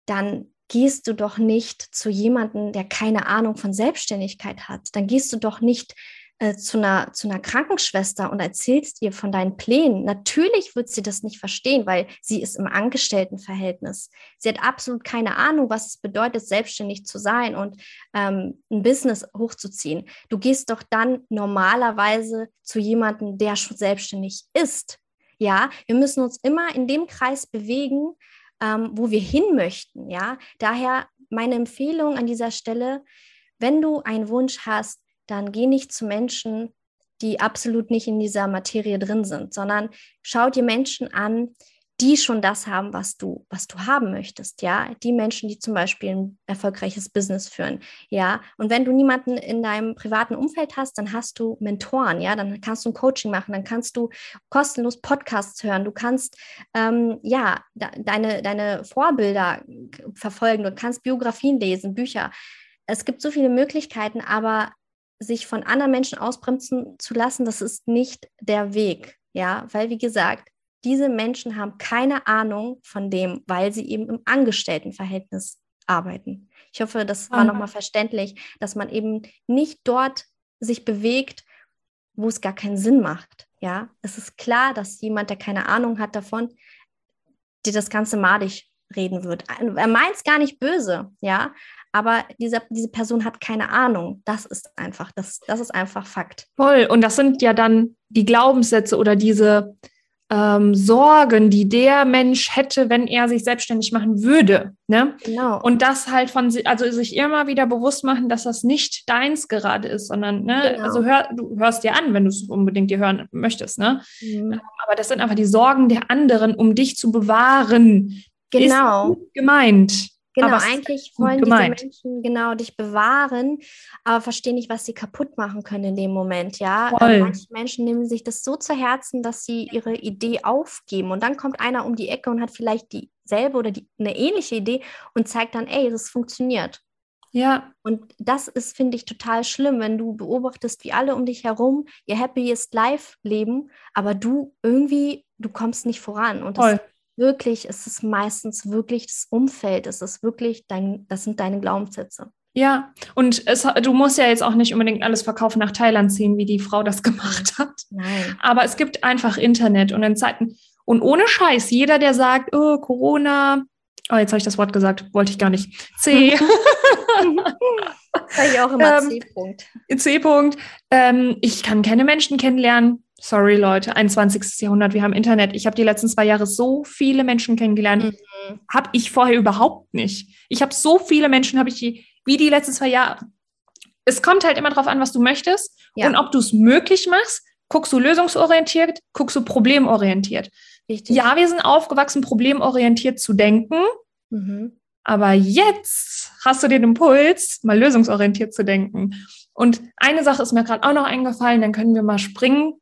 dann gehst du doch nicht zu jemandem, der keine Ahnung von Selbstständigkeit hat. Dann gehst du doch nicht äh, zu, einer, zu einer Krankenschwester und erzählst ihr von deinen Plänen. Natürlich wird sie das nicht verstehen, weil sie ist im Angestelltenverhältnis. Sie hat absolut keine Ahnung, was es bedeutet, selbstständig zu sein und ähm, ein Business hochzuziehen. Du gehst doch dann normalerweise zu jemandem, der schon selbstständig ist ja, wir müssen uns immer in dem Kreis bewegen, ähm, wo wir hin möchten. Ja, daher meine Empfehlung an dieser Stelle, wenn du einen Wunsch hast, dann geh nicht zu Menschen, die absolut nicht in dieser Materie drin sind, sondern schau dir Menschen an, die schon das haben, was du, was du haben möchtest, ja. Die Menschen, die zum Beispiel ein erfolgreiches Business führen, ja. Und wenn du niemanden in deinem privaten Umfeld hast, dann hast du Mentoren, ja. Dann kannst du ein Coaching machen, dann kannst du kostenlos Podcasts hören, du kannst, ähm, ja, de deine, deine Vorbilder verfolgen, du kannst Biografien lesen, Bücher. Es gibt so viele Möglichkeiten, aber sich von anderen Menschen ausbremsen zu lassen, das ist nicht der Weg, ja, weil wie gesagt, diese Menschen haben keine Ahnung von dem, weil sie eben im Angestelltenverhältnis arbeiten. Ich hoffe, das war nochmal verständlich, dass man eben nicht dort sich bewegt, wo es gar keinen Sinn macht. Ja, es ist klar, dass jemand, der keine Ahnung hat davon, dir das Ganze madig reden wird. Er meint es gar nicht böse, ja, aber diese, diese Person hat keine Ahnung. Das ist einfach, das, das ist einfach Fakt. Voll. Und das sind ja dann die Glaubenssätze oder diese ähm, Sorgen, die der Mensch hätte, wenn er sich selbstständig machen würde. Ne? Genau. Und das halt von also sich immer wieder bewusst machen, dass das nicht deins gerade ist, sondern, ne, genau. also hör, du hörst dir an, wenn du es unbedingt dir hören möchtest, ne? Mhm. Ähm, aber das sind einfach die Sorgen der anderen, um dich zu bewahren. Genau. Ist gemeint. Genau, aber eigentlich wollen diese Menschen genau dich bewahren, aber verstehen nicht, was sie kaputt machen können in dem Moment, ja. Voll. Manche Menschen nehmen sich das so zu Herzen, dass sie ihre Idee aufgeben und dann kommt einer um die Ecke und hat vielleicht dieselbe oder die, eine ähnliche Idee und zeigt dann, ey, das funktioniert. Ja. Und das ist, finde ich, total schlimm, wenn du beobachtest, wie alle um dich herum ihr happiest life leben, aber du irgendwie, du kommst nicht voran. Und das Voll wirklich, es ist meistens wirklich das Umfeld, es ist wirklich dein, das sind deine Glaubenssätze. Ja, und es, du musst ja jetzt auch nicht unbedingt alles verkaufen nach Thailand ziehen, wie die Frau das gemacht hat. Nein. Aber es gibt einfach Internet und in Zeiten, und ohne Scheiß, jeder, der sagt, oh, Corona, oh, jetzt habe ich das Wort gesagt, wollte ich gar nicht. C. Ich auch immer ähm, C-Punkt. C-Punkt. Ähm, ich kann keine Menschen kennenlernen. Sorry, Leute, 21. Jahrhundert, wir haben Internet. Ich habe die letzten zwei Jahre so viele Menschen kennengelernt. Mhm. Habe ich vorher überhaupt nicht. Ich habe so viele Menschen, habe ich die, wie die letzten zwei Jahre. Es kommt halt immer darauf an, was du möchtest ja. und ob du es möglich machst. Guckst du lösungsorientiert, guckst du problemorientiert. Richtig. Ja, wir sind aufgewachsen, problemorientiert zu denken. Mhm. Aber jetzt hast du den Impuls, mal lösungsorientiert zu denken. Und eine Sache ist mir gerade auch noch eingefallen, dann können wir mal springen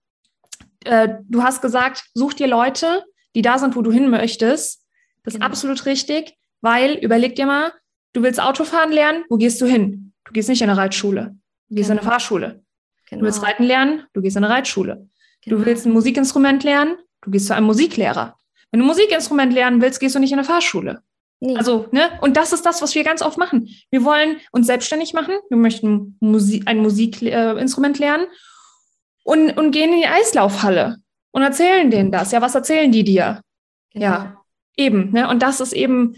äh, du hast gesagt, such dir Leute, die da sind, wo du hin möchtest. Das genau. ist absolut richtig, weil überleg dir mal, du willst Autofahren lernen, wo gehst du hin? Du gehst nicht in eine Reitschule, du gehst genau. in eine genau. Fahrschule. Genau. Du willst Reiten lernen, du gehst in eine Reitschule. Du genau. willst ein Musikinstrument lernen, du gehst zu einem Musiklehrer. Wenn du ein Musikinstrument lernen willst, gehst du nicht in eine Fahrschule. Nee. Also, ne? Und das ist das, was wir ganz oft machen. Wir wollen uns selbstständig machen. Wir möchten Musik, ein Musikinstrument äh, lernen und, und gehen in die Eislaufhalle und erzählen denen das. Ja, was erzählen die dir? Genau. Ja, eben. Ne? Und das ist eben,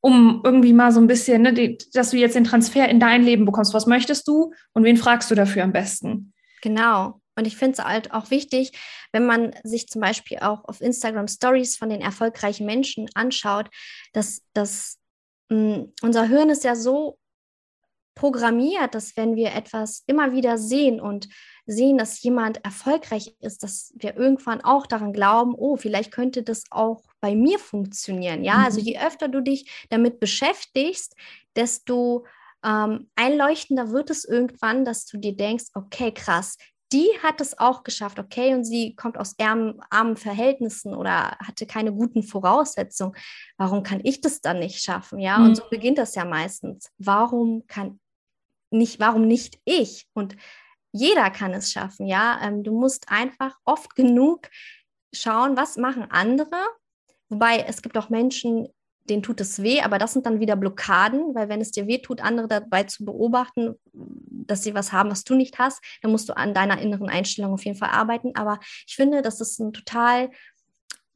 um irgendwie mal so ein bisschen, ne, die, dass du jetzt den Transfer in dein Leben bekommst. Was möchtest du und wen fragst du dafür am besten? Genau. Und ich finde es halt auch wichtig, wenn man sich zum Beispiel auch auf Instagram Stories von den erfolgreichen Menschen anschaut, dass, dass mh, mm, unser Hirn ist ja so programmiert, dass wenn wir etwas immer wieder sehen und sehen, dass jemand erfolgreich ist, dass wir irgendwann auch daran glauben, oh, vielleicht könnte das auch bei mir funktionieren. Ja, also mhm. also je öfter du dich damit beschäftigst, desto ähm, einleuchtender wird es irgendwann, dass du dir denkst, okay, krass, die hat es auch geschafft, okay, und sie kommt aus armen, armen Verhältnissen oder hatte keine guten Voraussetzungen. Warum kann ich das dann nicht schaffen? Ja, mhm. und so beginnt das ja meistens. Warum kann nicht, warum nicht ich? Und jeder kann es schaffen, ja. Ähm, du musst einfach oft genug schauen, was machen andere. Wobei es gibt auch Menschen, denen tut es weh, aber das sind dann wieder Blockaden, weil wenn es dir weh tut, andere dabei zu beobachten, dass sie was haben, was du nicht hast, dann musst du an deiner inneren Einstellung auf jeden Fall arbeiten. Aber ich finde, das ist ein total,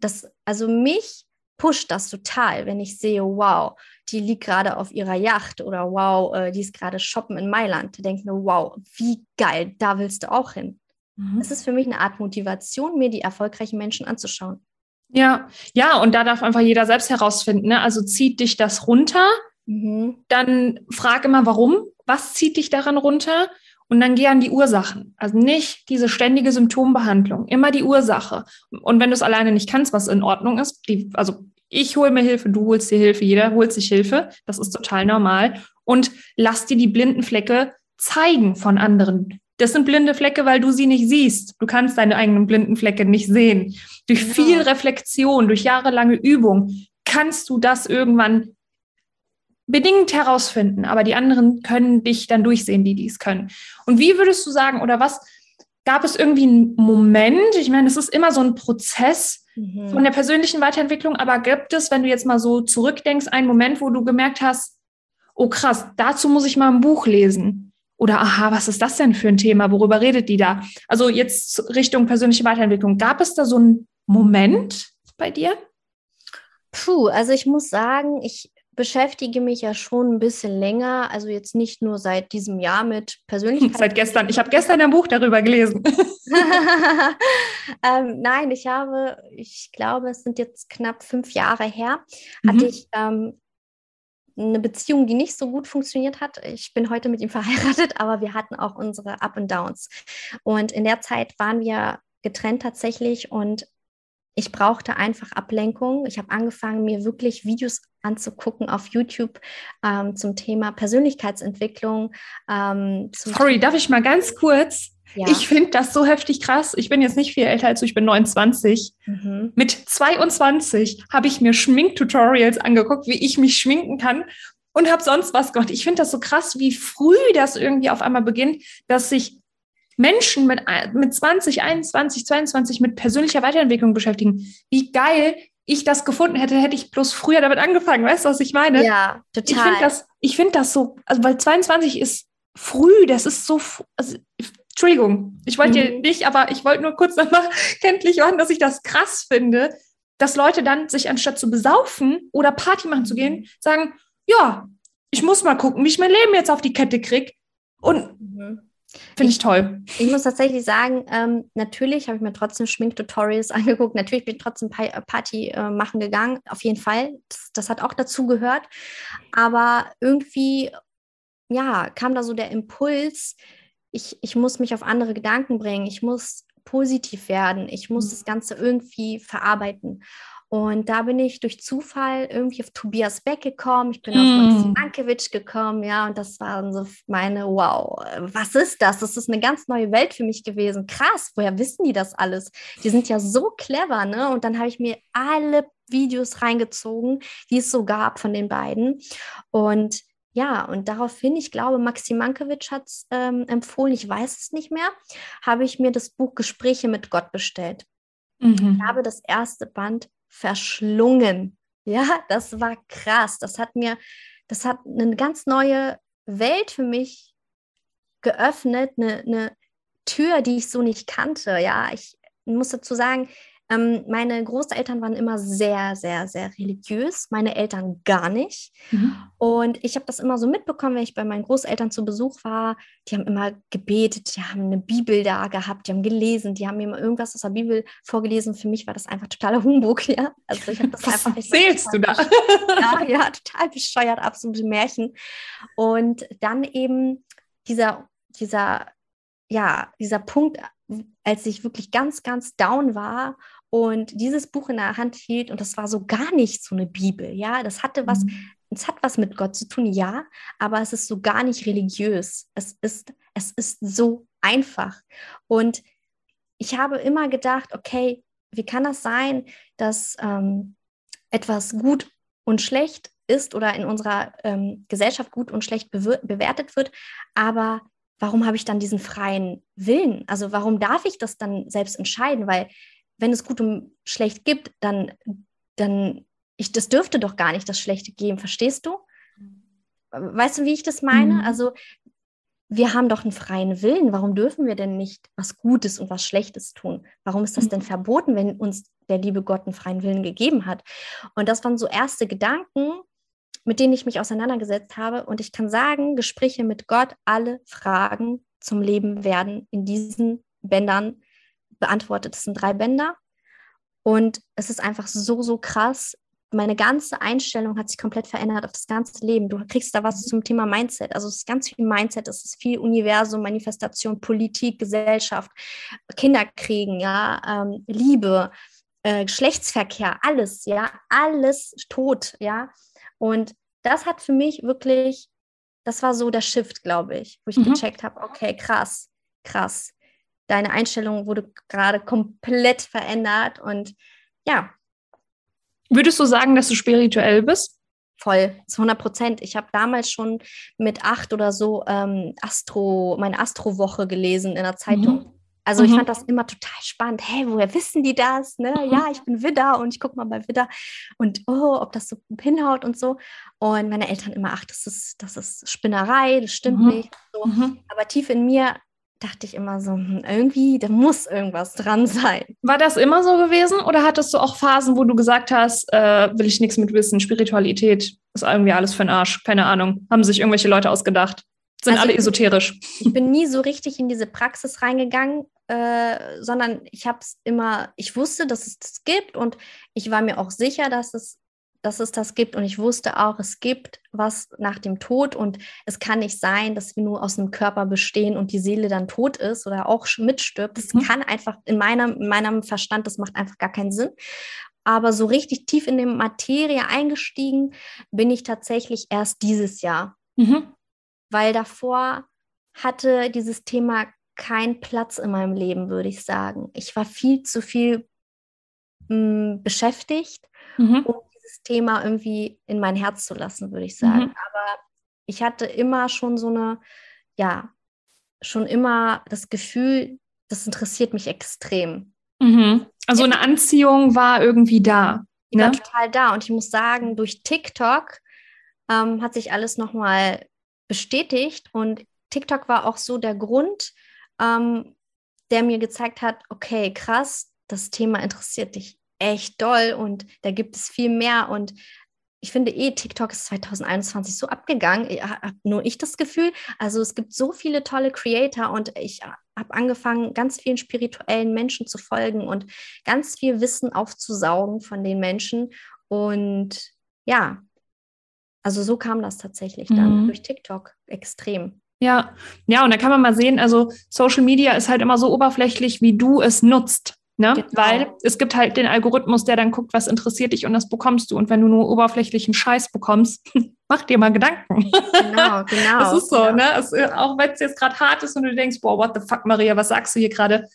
das, also mich pusht das total, wenn ich sehe, wow, die liegt gerade auf ihrer Yacht oder wow, äh, die ist gerade shoppen in Mailand. Da denke ich mir, wow, wie geil, da willst du auch hin. Mhm. Es ist für mich eine Art Motivation, mir die erfolgreichen Menschen anzuschauen. Ja, ja, und da darf einfach jeder selbst herausfinden. Ne? Also zieht dich das runter, mhm. dann frag immer, warum, was zieht dich daran runter? Und dann geh an die Ursachen. Also nicht diese ständige Symptombehandlung, immer die Ursache. Und wenn du es alleine nicht kannst, was in Ordnung ist, die, also ich hole mir Hilfe, du holst dir Hilfe, jeder holt sich Hilfe, das ist total normal. Und lass dir die blinden Flecke zeigen von anderen. Das sind blinde Flecke, weil du sie nicht siehst. Du kannst deine eigenen blinden Flecke nicht sehen. Durch viel Reflexion, durch jahrelange Übung kannst du das irgendwann bedingt herausfinden, aber die anderen können dich dann durchsehen, die dies können. Und wie würdest du sagen, oder was gab es irgendwie einen Moment? Ich meine, es ist immer so ein Prozess mhm. von der persönlichen Weiterentwicklung, aber gibt es, wenn du jetzt mal so zurückdenkst, einen Moment, wo du gemerkt hast, oh krass, dazu muss ich mal ein Buch lesen? Oder aha, was ist das denn für ein Thema? Worüber redet die da? Also jetzt Richtung persönliche Weiterentwicklung. Gab es da so einen Moment bei dir? Puh, also ich muss sagen, ich beschäftige mich ja schon ein bisschen länger, also jetzt nicht nur seit diesem Jahr mit Persönlichkeit. Seit gestern. Ich habe gestern ein Buch darüber gelesen. ähm, nein, ich habe, ich glaube, es sind jetzt knapp fünf Jahre her, mhm. hatte ich ähm, eine Beziehung, die nicht so gut funktioniert hat. Ich bin heute mit ihm verheiratet, aber wir hatten auch unsere Up and Downs. Und in der Zeit waren wir getrennt tatsächlich und ich brauchte einfach Ablenkung. Ich habe angefangen, mir wirklich Videos anzugucken auf YouTube ähm, zum Thema Persönlichkeitsentwicklung. Ähm, Sorry, darf ich mal ganz kurz? Ja. Ich finde das so heftig krass. Ich bin jetzt nicht viel älter als du, ich bin 29. Mhm. Mit 22 habe ich mir Schminktutorials angeguckt, wie ich mich schminken kann und habe sonst was gemacht. Ich finde das so krass, wie früh das irgendwie auf einmal beginnt, dass sich Menschen mit, mit 20, 21, 22 mit persönlicher Weiterentwicklung beschäftigen. Wie geil ich das gefunden hätte, hätte ich bloß früher damit angefangen. Weißt du, was ich meine? Ja, total. Ich finde das, ich finde das so, also weil 22 ist früh, das ist so, also, Entschuldigung, ich wollte mhm. nicht, aber ich wollte nur kurz nochmal kenntlich machen, dass ich das krass finde, dass Leute dann sich anstatt zu besaufen oder Party machen zu gehen, sagen, ja, ich muss mal gucken, wie ich mein Leben jetzt auf die Kette kriege. Und mhm. Finde ich, ich, toll. Ich muss tatsächlich sagen, ähm, natürlich habe ich mir trotzdem Schminktutorials angeguckt. Natürlich bin ich trotzdem äh, Party äh, machen gegangen. Auf jeden Fall. Das, das, hat auch dazu gehört. Aber irgendwie, ja, kam da so der Impuls, ich, ich muss mich auf andere Gedanken bringen. Ich muss positiv werden. Ich muss mhm. das Ganze irgendwie verarbeiten. Und da bin ich durch Zufall irgendwie auf Tobias Beck gekommen. Ich bin mm. auf Max Mankiewicz gekommen, ja, und das waren so meine, wow, was ist das? Das ist eine ganz neue Welt für mich gewesen. Krass, woher wissen die das alles? Die sind ja so clever, ne? Und dann habe ich mir alle Videos reingezogen, die es so gab von den beiden. Und ja, und daraufhin, ich glaube, Maxi Mankiewicz hat es ähm, empfohlen, ich weiß es nicht mehr, habe ich mir das Buch Gespräche mit Gott bestellt. Mhm. Ich habe das erste Band verschlungen. Ja, das war krass. Das hat mir, das hat eine ganz neue Welt für mich geöffnet, eine, eine Tür, die ich so nicht kannte. Ja, ich muss dazu sagen, ähm, meine Großeltern waren immer sehr, sehr, sehr religiös, meine Eltern gar nicht. Mhm. Und ich habe das immer so mitbekommen, wenn ich bei meinen Großeltern zu Besuch war. Die haben immer gebetet, die haben eine Bibel da gehabt, die haben gelesen, die haben mir immer irgendwas aus der Bibel vorgelesen. Für mich war das einfach totaler Humbug, ja. Also ich habe das Was einfach. Erzählst du da? ja, ja, total bescheuert, absolute Märchen. Und dann eben dieser, dieser, ja, dieser Punkt, als ich wirklich ganz, ganz down war und dieses Buch in der Hand hielt und das war so gar nicht so eine Bibel, ja, das hatte was, mhm. es hat was mit Gott zu tun, ja, aber es ist so gar nicht religiös. Es ist, es ist so einfach. Und ich habe immer gedacht, okay, wie kann das sein, dass ähm, etwas gut und schlecht ist oder in unserer ähm, Gesellschaft gut und schlecht bewertet wird, aber warum habe ich dann diesen freien Willen? Also warum darf ich das dann selbst entscheiden? Weil wenn es gut und schlecht gibt, dann, dann, ich, das dürfte doch gar nicht das Schlechte geben, verstehst du? Weißt du, wie ich das meine? Mhm. Also, wir haben doch einen freien Willen. Warum dürfen wir denn nicht was Gutes und was Schlechtes tun? Warum ist das mhm. denn verboten, wenn uns der liebe Gott einen freien Willen gegeben hat? Und das waren so erste Gedanken, mit denen ich mich auseinandergesetzt habe. Und ich kann sagen, Gespräche mit Gott, alle Fragen zum Leben werden in diesen Bändern beantwortet. Das sind drei Bänder. Und es ist einfach so, so krass. Meine ganze Einstellung hat sich komplett verändert auf das ganze Leben. Du kriegst da was zum Thema Mindset. Also es ist ganz viel Mindset, es ist viel Universum, Manifestation, Politik, Gesellschaft, Kinderkriegen, ja, ähm, Liebe, äh, Geschlechtsverkehr, alles, ja, alles tot, ja. Und das hat für mich wirklich, das war so der Shift, glaube ich, wo ich mhm. gecheckt habe, okay, krass, krass deine Einstellung wurde gerade komplett verändert und ja. Würdest du sagen, dass du spirituell bist? Voll, zu 100 Prozent. Ich habe damals schon mit acht oder so ähm, Astro, meine Astrowoche gelesen in der Zeitung. Mhm. Also ich mhm. fand das immer total spannend. Hey, woher wissen die das? Ne? Mhm. Ja, ich bin Widder und ich gucke mal bei Widder und oh, ob das so hinhaut und so. Und meine Eltern immer, ach, das ist, das ist Spinnerei, das stimmt mhm. nicht. So. Mhm. Aber tief in mir dachte ich immer so, hm, irgendwie, da muss irgendwas dran sein. War das immer so gewesen oder hattest du auch Phasen, wo du gesagt hast, äh, will ich nichts mit wissen, Spiritualität ist irgendwie alles für den Arsch, keine Ahnung, haben sich irgendwelche Leute ausgedacht? Sind also alle esoterisch. Ich bin nie so richtig in diese Praxis reingegangen, äh, sondern ich habe es immer, ich wusste, dass es das gibt und ich war mir auch sicher, dass es dass es das gibt und ich wusste auch, es gibt was nach dem Tod und es kann nicht sein, dass wir nur aus einem Körper bestehen und die Seele dann tot ist oder auch mitstirbt. Das mhm. kann einfach in meinem, in meinem Verstand, das macht einfach gar keinen Sinn. Aber so richtig tief in die Materie eingestiegen bin ich tatsächlich erst dieses Jahr, mhm. weil davor hatte dieses Thema keinen Platz in meinem Leben, würde ich sagen. Ich war viel zu viel mh, hm, beschäftigt, mhm. um dieses Thema irgendwie in mein Herz zu lassen, würde ich sagen. Mhm. Aber ich hatte immer schon so eine, ja, schon immer das Gefühl, das interessiert mich extrem. Mhm. Also eine Anziehung war irgendwie da. Die ne? war total da. Und ich muss sagen, durch TikTok ähm, hat sich alles nochmal bestätigt. Und TikTok war auch so der Grund, ähm, der mir gezeigt hat, okay, krass, das Thema interessiert dich echt doll und da gibt es viel mehr und ich finde eh, TikTok ist 2021 so abgegangen. Habe nur ich das Gefühl. Also es gibt so viele tolle Creator und ich habe angefangen, ganz vielen spirituellen Menschen zu folgen und ganz viel Wissen aufzusaugen von den Menschen. Und ja, also so kam das tatsächlich dann mhm. durch TikTok extrem. Ja, ja, und da kann man mal sehen, also Social Media ist halt immer so oberflächlich, wie du es nutzt. Ne? Genau. Weil es gibt halt den Algorithmus, der dann guckt, was interessiert dich und das bekommst du. Und wenn du nur oberflächlichen Scheiß bekommst, mach dir mal Gedanken. Genau, genau. Das ist so, genau. ne? Es, auch wenn es jetzt gerade hart ist und du denkst, boah, what the fuck, Maria, was sagst du hier gerade?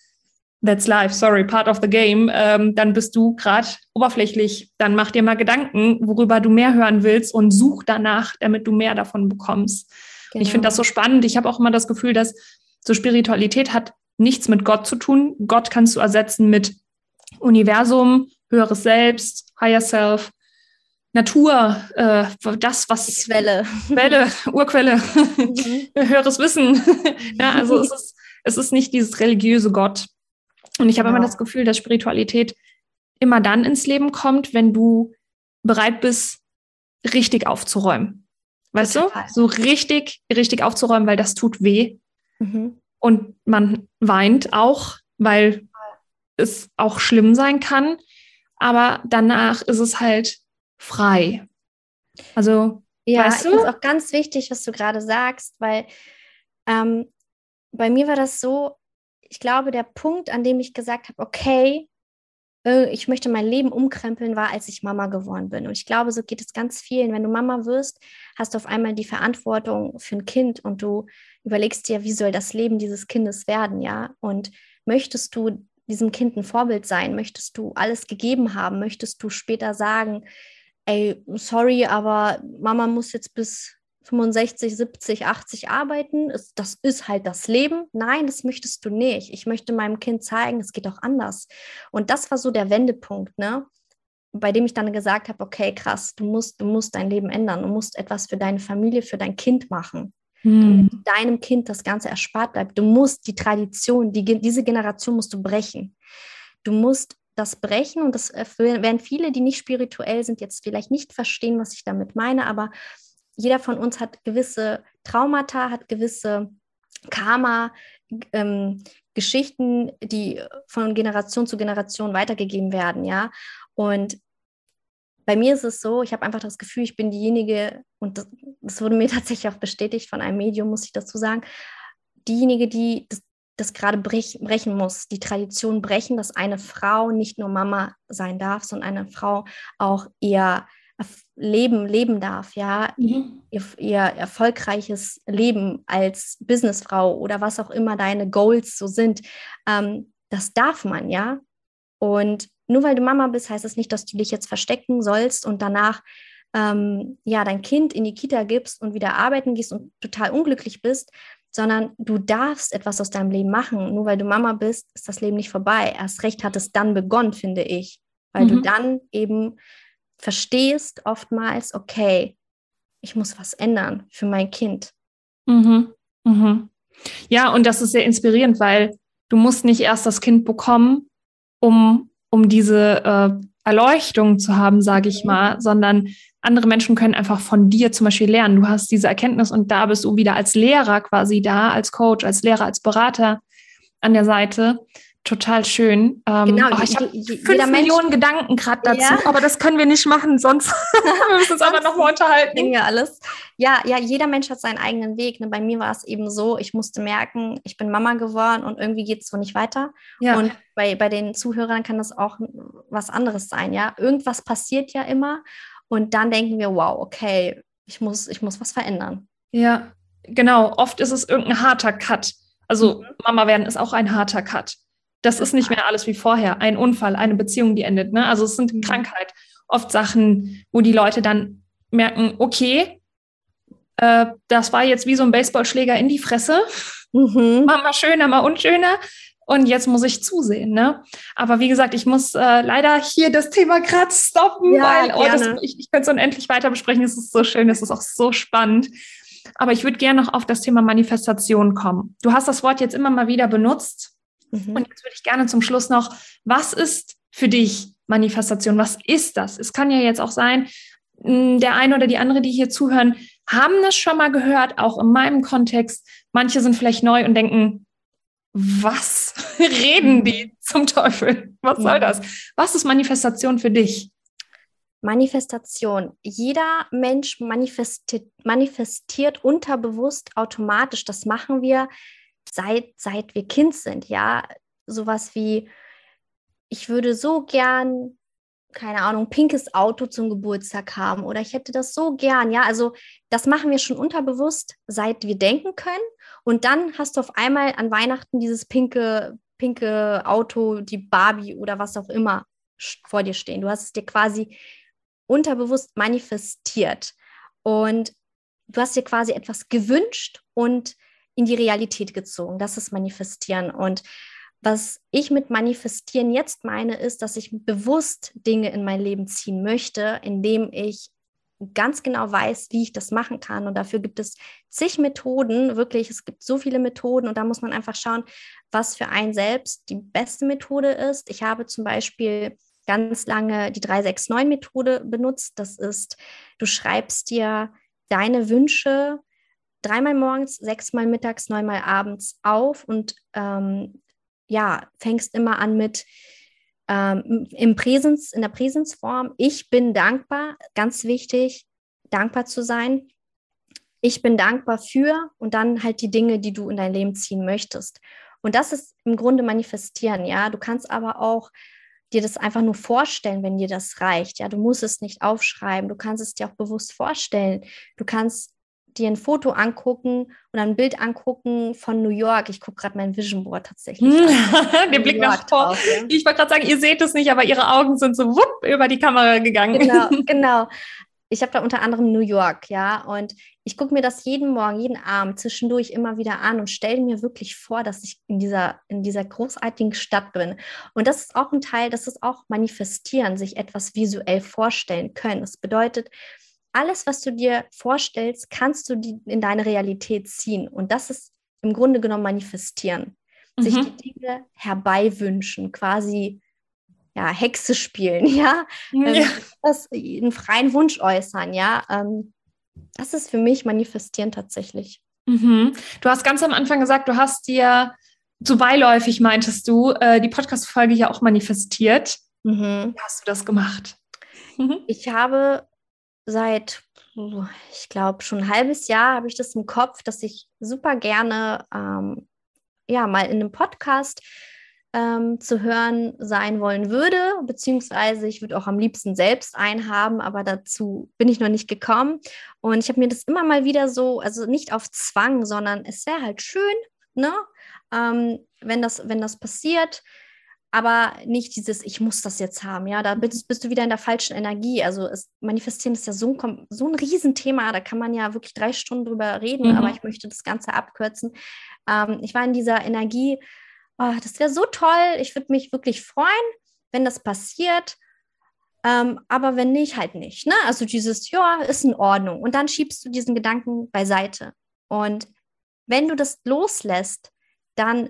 That's life, sorry, part of the game. Ähm, dann bist du gerade oberflächlich. Dann mach dir mal Gedanken, worüber du mehr hören willst und such danach, damit du mehr davon bekommst. Genau. Ich finde das so spannend. Ich habe auch immer das Gefühl, dass so Spiritualität hat nichts mit Gott zu tun. Gott kannst du ersetzen mit Universum, höheres Selbst, Higher Self, Natur, äh, das, was. Quelle. Quelle, Urquelle, mhm. höheres Wissen. ja, also es ist, es ist nicht dieses religiöse Gott. Und ich habe genau. immer das Gefühl, dass Spiritualität immer dann ins Leben kommt, wenn du bereit bist, richtig aufzuräumen. Weißt Total. du? So richtig, richtig aufzuräumen, weil das tut weh. Mhm. Und man weint auch, weil es auch schlimm sein kann. Aber danach ist es halt frei. Also, ja, weißt du? ist auch ganz wichtig, was du gerade sagst, weil ähm, bei mir war das so, ich glaube, der Punkt, an dem ich gesagt habe, okay, äh, ich möchte mein Leben umkrempeln, war, als ich Mama geworden bin. Und ich glaube, so geht es ganz vielen. Wenn du Mama wirst, hast du auf einmal die Verantwortung für ein Kind und du überlegst dir, wie soll das Leben dieses Kindes werden, ja? Und möchtest du diesem Kind ein Vorbild sein? Möchtest du alles gegeben haben? Möchtest du später sagen, ey, sorry, aber Mama muss jetzt bis 65, 70, 80 arbeiten. Das ist halt das Leben. Nein, das möchtest du nicht. Ich möchte meinem Kind zeigen, es geht auch anders. Und das war so der Wendepunkt, ne? bei dem ich dann gesagt habe, okay, krass, du musst, du musst dein Leben ändern, du musst etwas für deine Familie, für dein Kind machen damit hm. deinem Kind das Ganze erspart bleibt. Du musst die Tradition, die, diese Generation musst du brechen. Du musst das brechen und das äh, werden viele, die nicht spirituell sind, jetzt vielleicht nicht verstehen, was ich damit meine, aber jeder von uns hat gewisse Traumata, hat gewisse Karma, ähm, Geschichten, die von Generation zu Generation weitergegeben werden, ja. Und bei mir ist es so, ich habe einfach das Gefühl, ich bin diejenige, und das, das, wurde mir tatsächlich auch bestätigt von einem Medium, muss ich dazu sagen, diejenige, die das, das gerade brech, brechen muss, die Tradition brechen, dass eine Frau nicht nur Mama sein darf, sondern eine Frau auch ihr Leben leben darf, ja, mhm. ihr, ihr, erfolgreiches Leben als Businessfrau oder was auch immer deine Goals so sind, ähm, das darf man, ja. Und nur weil du Mama bist, heißt das nicht, dass du dich jetzt verstecken sollst und danach ähm, ja dein Kind in die Kita gibst und wieder arbeiten gehst und total unglücklich bist, sondern du darfst etwas aus deinem Leben machen. Nur weil du Mama bist, ist das Leben nicht vorbei. Erst recht hat es dann begonnen, finde ich, weil mhm. du dann eben verstehst oftmals, okay, ich muss was ändern für mein Kind. Mhm. Mhm. Ja, und das ist sehr inspirierend, weil du musst nicht erst das Kind bekommen, um, um diese äh, Erleuchtung zu haben, sage ich mhm. mal, sondern andere Menschen können einfach von dir zum Beispiel lernen. Du hast diese Erkenntnis und da bist du wieder als Lehrer quasi da, als Coach, als Lehrer, als Berater an der Seite. Total schön. Ähm, genau, oh, ich habe fünf Millionen Gedanken gerade dazu, ja. aber das können wir nicht machen, sonst wir müssen uns aber nochmal unterhalten. Ja, alles. Ja, ja, jeder Mensch hat seinen eigenen Weg. Ne? Bei mir war es eben so, ich musste merken, ich bin Mama geworden und irgendwie geht es so nicht weiter. Ja. Und bei, bei den Zuhörern kann das auch was anderes sein, ja. Irgendwas passiert ja immer und dann denken wir, wow, okay, ich muss, ich muss was verändern. Ja, genau. Oft ist es irgendein harter Cut. Also mhm. Mama werden ist auch ein harter Cut. Das ist nicht mehr alles wie vorher. Ein Unfall, eine Beziehung, die endet. Ne? Also es sind mhm. Krankheit. Oft Sachen, wo die Leute dann merken, okay, äh, das war jetzt wie so ein Baseballschläger in die Fresse. Mhm. Mal schöner, mal unschöner. Und jetzt muss ich zusehen, ne? Aber wie gesagt, ich muss äh, leider hier das Thema gerade stoppen, ja, weil oh, das, ich, ich könnte es unendlich weiter besprechen. Es ist so schön, es ist auch so spannend. Aber ich würde gerne noch auf das Thema Manifestation kommen. Du hast das Wort jetzt immer mal wieder benutzt. Mhm. Und jetzt würde ich gerne zum Schluss noch, was ist für dich Manifestation? Was ist das? Es kann ja jetzt auch sein, hm, der eine oder die andere, die hier zuhören, haben das schon mal gehört, auch in meinem Kontext. Manche sind vielleicht neu und denken, was reden die zum Teufel? Was soll das? Was ist Manifestation für dich? Manifestation. Jeder Mensch manifestiert, manifestiert unterbewusst automatisch. Das machen wir seit, seit wir Kind sind, ja. Sowas wie, ich würde so gern, keine Ahnung, pinkes Auto zum Geburtstag haben oder ich hätte das so gern, ja. Also das machen wir schon unterbewusst, seit wir denken können. Und dann hast du auf einmal an Weihnachten dieses pinke, pinke Auto, die Barbie oder was auch immer vor dir stehen. Du hast es dir quasi unterbewusst manifestiert. Und du hast dir quasi etwas gewünscht und in die Realität gezogen. Das ist Manifestieren. Und was ich mit Manifestieren jetzt meine, ist, dass ich bewusst Dinge in mein Leben ziehen möchte, indem ich ganz genau weiß, wie ich das machen kann. Und dafür gibt es zig Methoden, wirklich, es gibt so viele Methoden und da muss man einfach schauen, was für einen selbst die beste Methode ist. Ich habe zum Beispiel ganz lange die 369-Methode benutzt. Das ist, du schreibst dir deine Wünsche dreimal morgens, sechsmal mittags, neunmal abends auf und ähm, ja, fängst immer an mit ähm, im Präsens, in der Präsensform. Ich bin dankbar, ganz wichtig, dankbar zu sein. Ich bin dankbar für und dann halt die Dinge, die du in dein Leben ziehen möchtest. Und das ist im Grunde manifestieren, ja. Du kannst aber auch dir das einfach nur vorstellen, wenn dir das reicht. Ja, du musst es nicht aufschreiben. Du kannst es dir auch bewusst vorstellen. Du kannst dir ein Foto angucken und ein Bild angucken von New York. Ich gucke gerade mein Vision Board tatsächlich. Der Blick nach vor. Ja. Ich wollte gerade sagen, ihr seht es nicht, aber ihre Augen sind so wupp über die Kamera gegangen. Genau, genau. Ich habe da unter anderem New York, ja, und ich gucke mir das jeden Morgen, jeden Abend zwischendurch immer wieder an und stelle mir wirklich vor, dass ich in dieser, in dieser großartigen Stadt bin. Und das ist auch ein Teil, das ist auch manifestieren, sich etwas visuell vorstellen können. Das bedeutet, alles, was du dir vorstellst, kannst du die in deine Realität ziehen. Und das ist im Grunde genommen manifestieren. Mhm. Sich die Dinge herbeiwünschen, quasi ja, Hexe spielen, ja. ja. Ähm, das, einen freien Wunsch äußern, ja. Ähm, das ist für mich manifestieren tatsächlich. Mhm. Du hast ganz am Anfang gesagt, du hast dir so beiläufig, meintest du, äh, die Podcast-Folge ja auch manifestiert. Mhm. Wie hast du das gemacht? Mhm. Ich habe seit, ich glaube, schon ein halbes Jahr habe ich das im Kopf, dass ich super gerne ähm, ja mal in einem Podcast ähm, zu hören sein wollen würde, beziehungsweise ich würde auch am liebsten selbst einen haben, aber dazu bin ich noch nicht gekommen. Und ich habe mir das immer mal wieder so, also nicht auf Zwang, sondern es wäre halt schön, ne? Ähm, wenn, das, wenn das passiert, aber nicht dieses, ich muss das jetzt haben, ja, da bist, bist du wieder in der falschen Energie. Also es, manifestieren ist ja so ein, so ein Riesenthema, da kann man ja wirklich drei Stunden drüber reden, mhm. aber ich möchte das Ganze abkürzen. Ähm, ich war in dieser Energie, oh, das wäre so toll, ich würde mich wirklich freuen, wenn das passiert. Ähm, aber wenn nicht, halt nicht. Ne? Also dieses, ja, ist in Ordnung. Und dann schiebst du diesen Gedanken beiseite. Und wenn du das loslässt, dann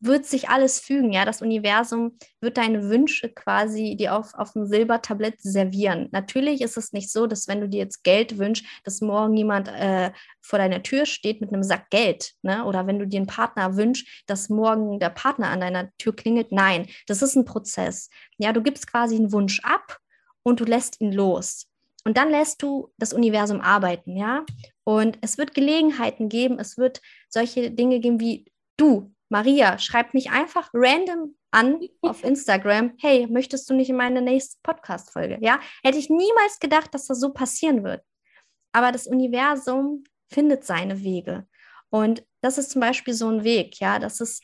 wird sich alles fügen, ja. Das Universum wird deine Wünsche quasi dir auf, auf dem Silbertablett servieren. Natürlich ist es nicht so, dass wenn du dir jetzt Geld wünschst, dass morgen jemand äh, vor deiner Tür steht mit einem Sack Geld, ne? Oder wenn du dir einen Partner wünschst, dass morgen der Partner an deiner Tür klingelt. Nein, das ist ein Prozess. Ja, du gibst quasi einen Wunsch ab und du lässt ihn los. Und dann lässt du das Universum arbeiten, ja. Und es wird Gelegenheiten geben, es wird solche Dinge geben wie du, Maria, schreib mich einfach random an auf Instagram. Hey, möchtest du nicht in meine nächste Podcast-Folge? Ja, hätte ich niemals gedacht, dass das so passieren wird. Aber das Universum findet seine Wege. Und das ist zum Beispiel so ein Weg, ja, das ist,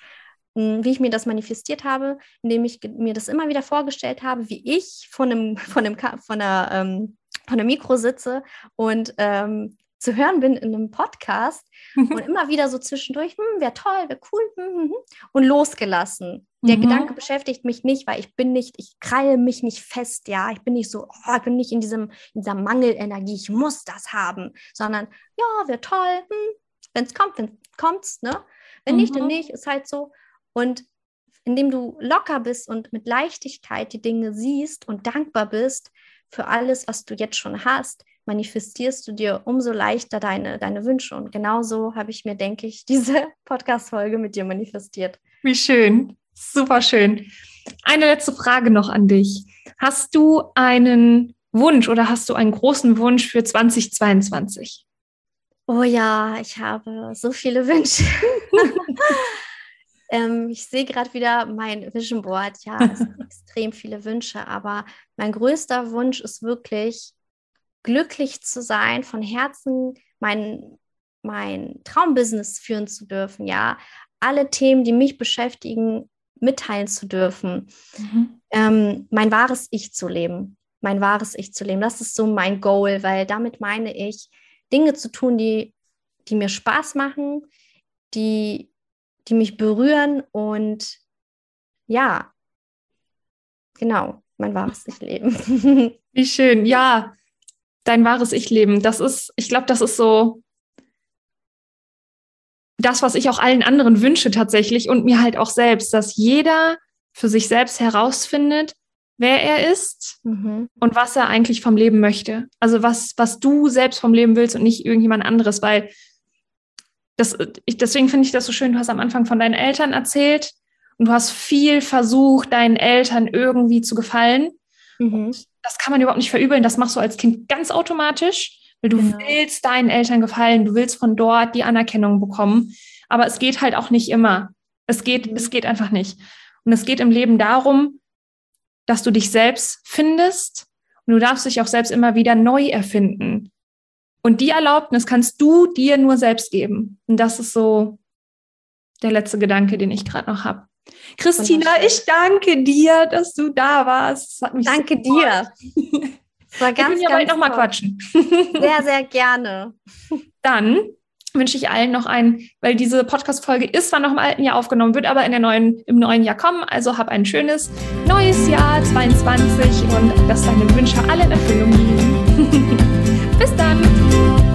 hm, wie ich mir das manifestiert habe, indem ich mir das immer wieder vorgestellt habe, wie ich von einem, von einem, von einer, ähm, von einem Mikro sitze und ähm, zu hören bin in einem Podcast und immer wieder so zwischendurch, hm, wäre toll, wäre cool, hm, hm, hm, und losgelassen. Der mhm. Gedanke beschäftigt mich nicht, weil ich bin nicht, ich kreie mich nicht fest, ja, ich bin nicht so, oh, ich bin nicht in, diesem, in dieser Mangelenergie, ich muss das haben, sondern ja, wäre toll, hm, wenn es kommt, wenn es kommt, ne? Wenn mhm. nicht, dann mhm. nicht, ist halt so. Und indem du locker bist und mit Leichtigkeit die Dinge siehst und dankbar bist für alles, was du jetzt schon hast, manifestierst du dir umso leichter deine, deine Wünsche. Und genauso habe ich mir, denke ich, diese Podcast-Folge mit dir manifestiert. Wie schön. Super schön. Eine letzte Frage noch an dich. Hast du einen Wunsch oder hast du einen großen Wunsch für 2022? Oh ja, ich habe so viele Wünsche. ähm, ich sehe gerade wieder mein Vision Board. Ja, es sind extrem viele Wünsche, aber mein größter Wunsch ist wirklich, glücklich zu sein, von Herzen mein, mein Traumbusiness führen zu dürfen, ja, alle Themen, die mich beschäftigen, mitteilen zu dürfen, mhm. ähm, mein wahres Ich zu leben, mein wahres Ich zu leben. Das ist so mein Goal, weil damit meine ich, Dinge zu tun, die, die mir Spaß machen, die, die mich berühren und ja, genau, mein wahres Ich leben. Wie schön, ja dein wahres Ich leben. Das ist, ich glaube, das ist so das, was ich auch allen anderen wünsche tatsächlich und mir halt auch selbst, dass jeder für sich selbst herausfindet, wer er ist mhm. und was er eigentlich vom Leben möchte. Also was, was du selbst vom Leben willst und nicht irgendjemand anderes, weil das, ich, deswegen finde ich das so schön, du hast am Anfang von deinen Eltern erzählt und du hast viel versucht, deinen Eltern irgendwie zu gefallen. Mhm das kann man überhaupt nicht verübeln. Das machst du als Kind ganz automatisch, weil du genau. willst deinen Eltern gefallen, du willst von dort die Anerkennung bekommen. Aber es geht halt auch nicht immer. Es geht, mhm. es geht einfach nicht. Und es geht im Leben darum, dass du dich selbst findest und du darfst dich auch selbst immer wieder neu erfinden. Und die Erlaubnis kannst du dir nur selbst geben. Und das ist so der letzte Gedanke, den ich gerade noch habe. Christina, ich danke dir, dass du da warst. danke so dir. War ganz, Wir können ja nochmal quatschen. Sehr, sehr gerne. Dann wünsche ich allen noch einen, weil diese Podcast-Folge ist zwar noch im alten Jahr aufgenommen, wird aber in der neuen, im neuen Jahr kommen. Also hab ein schönes neues Jahr 22 und dass deine Wünsche alle in Erfüllung gehen. Bis dann.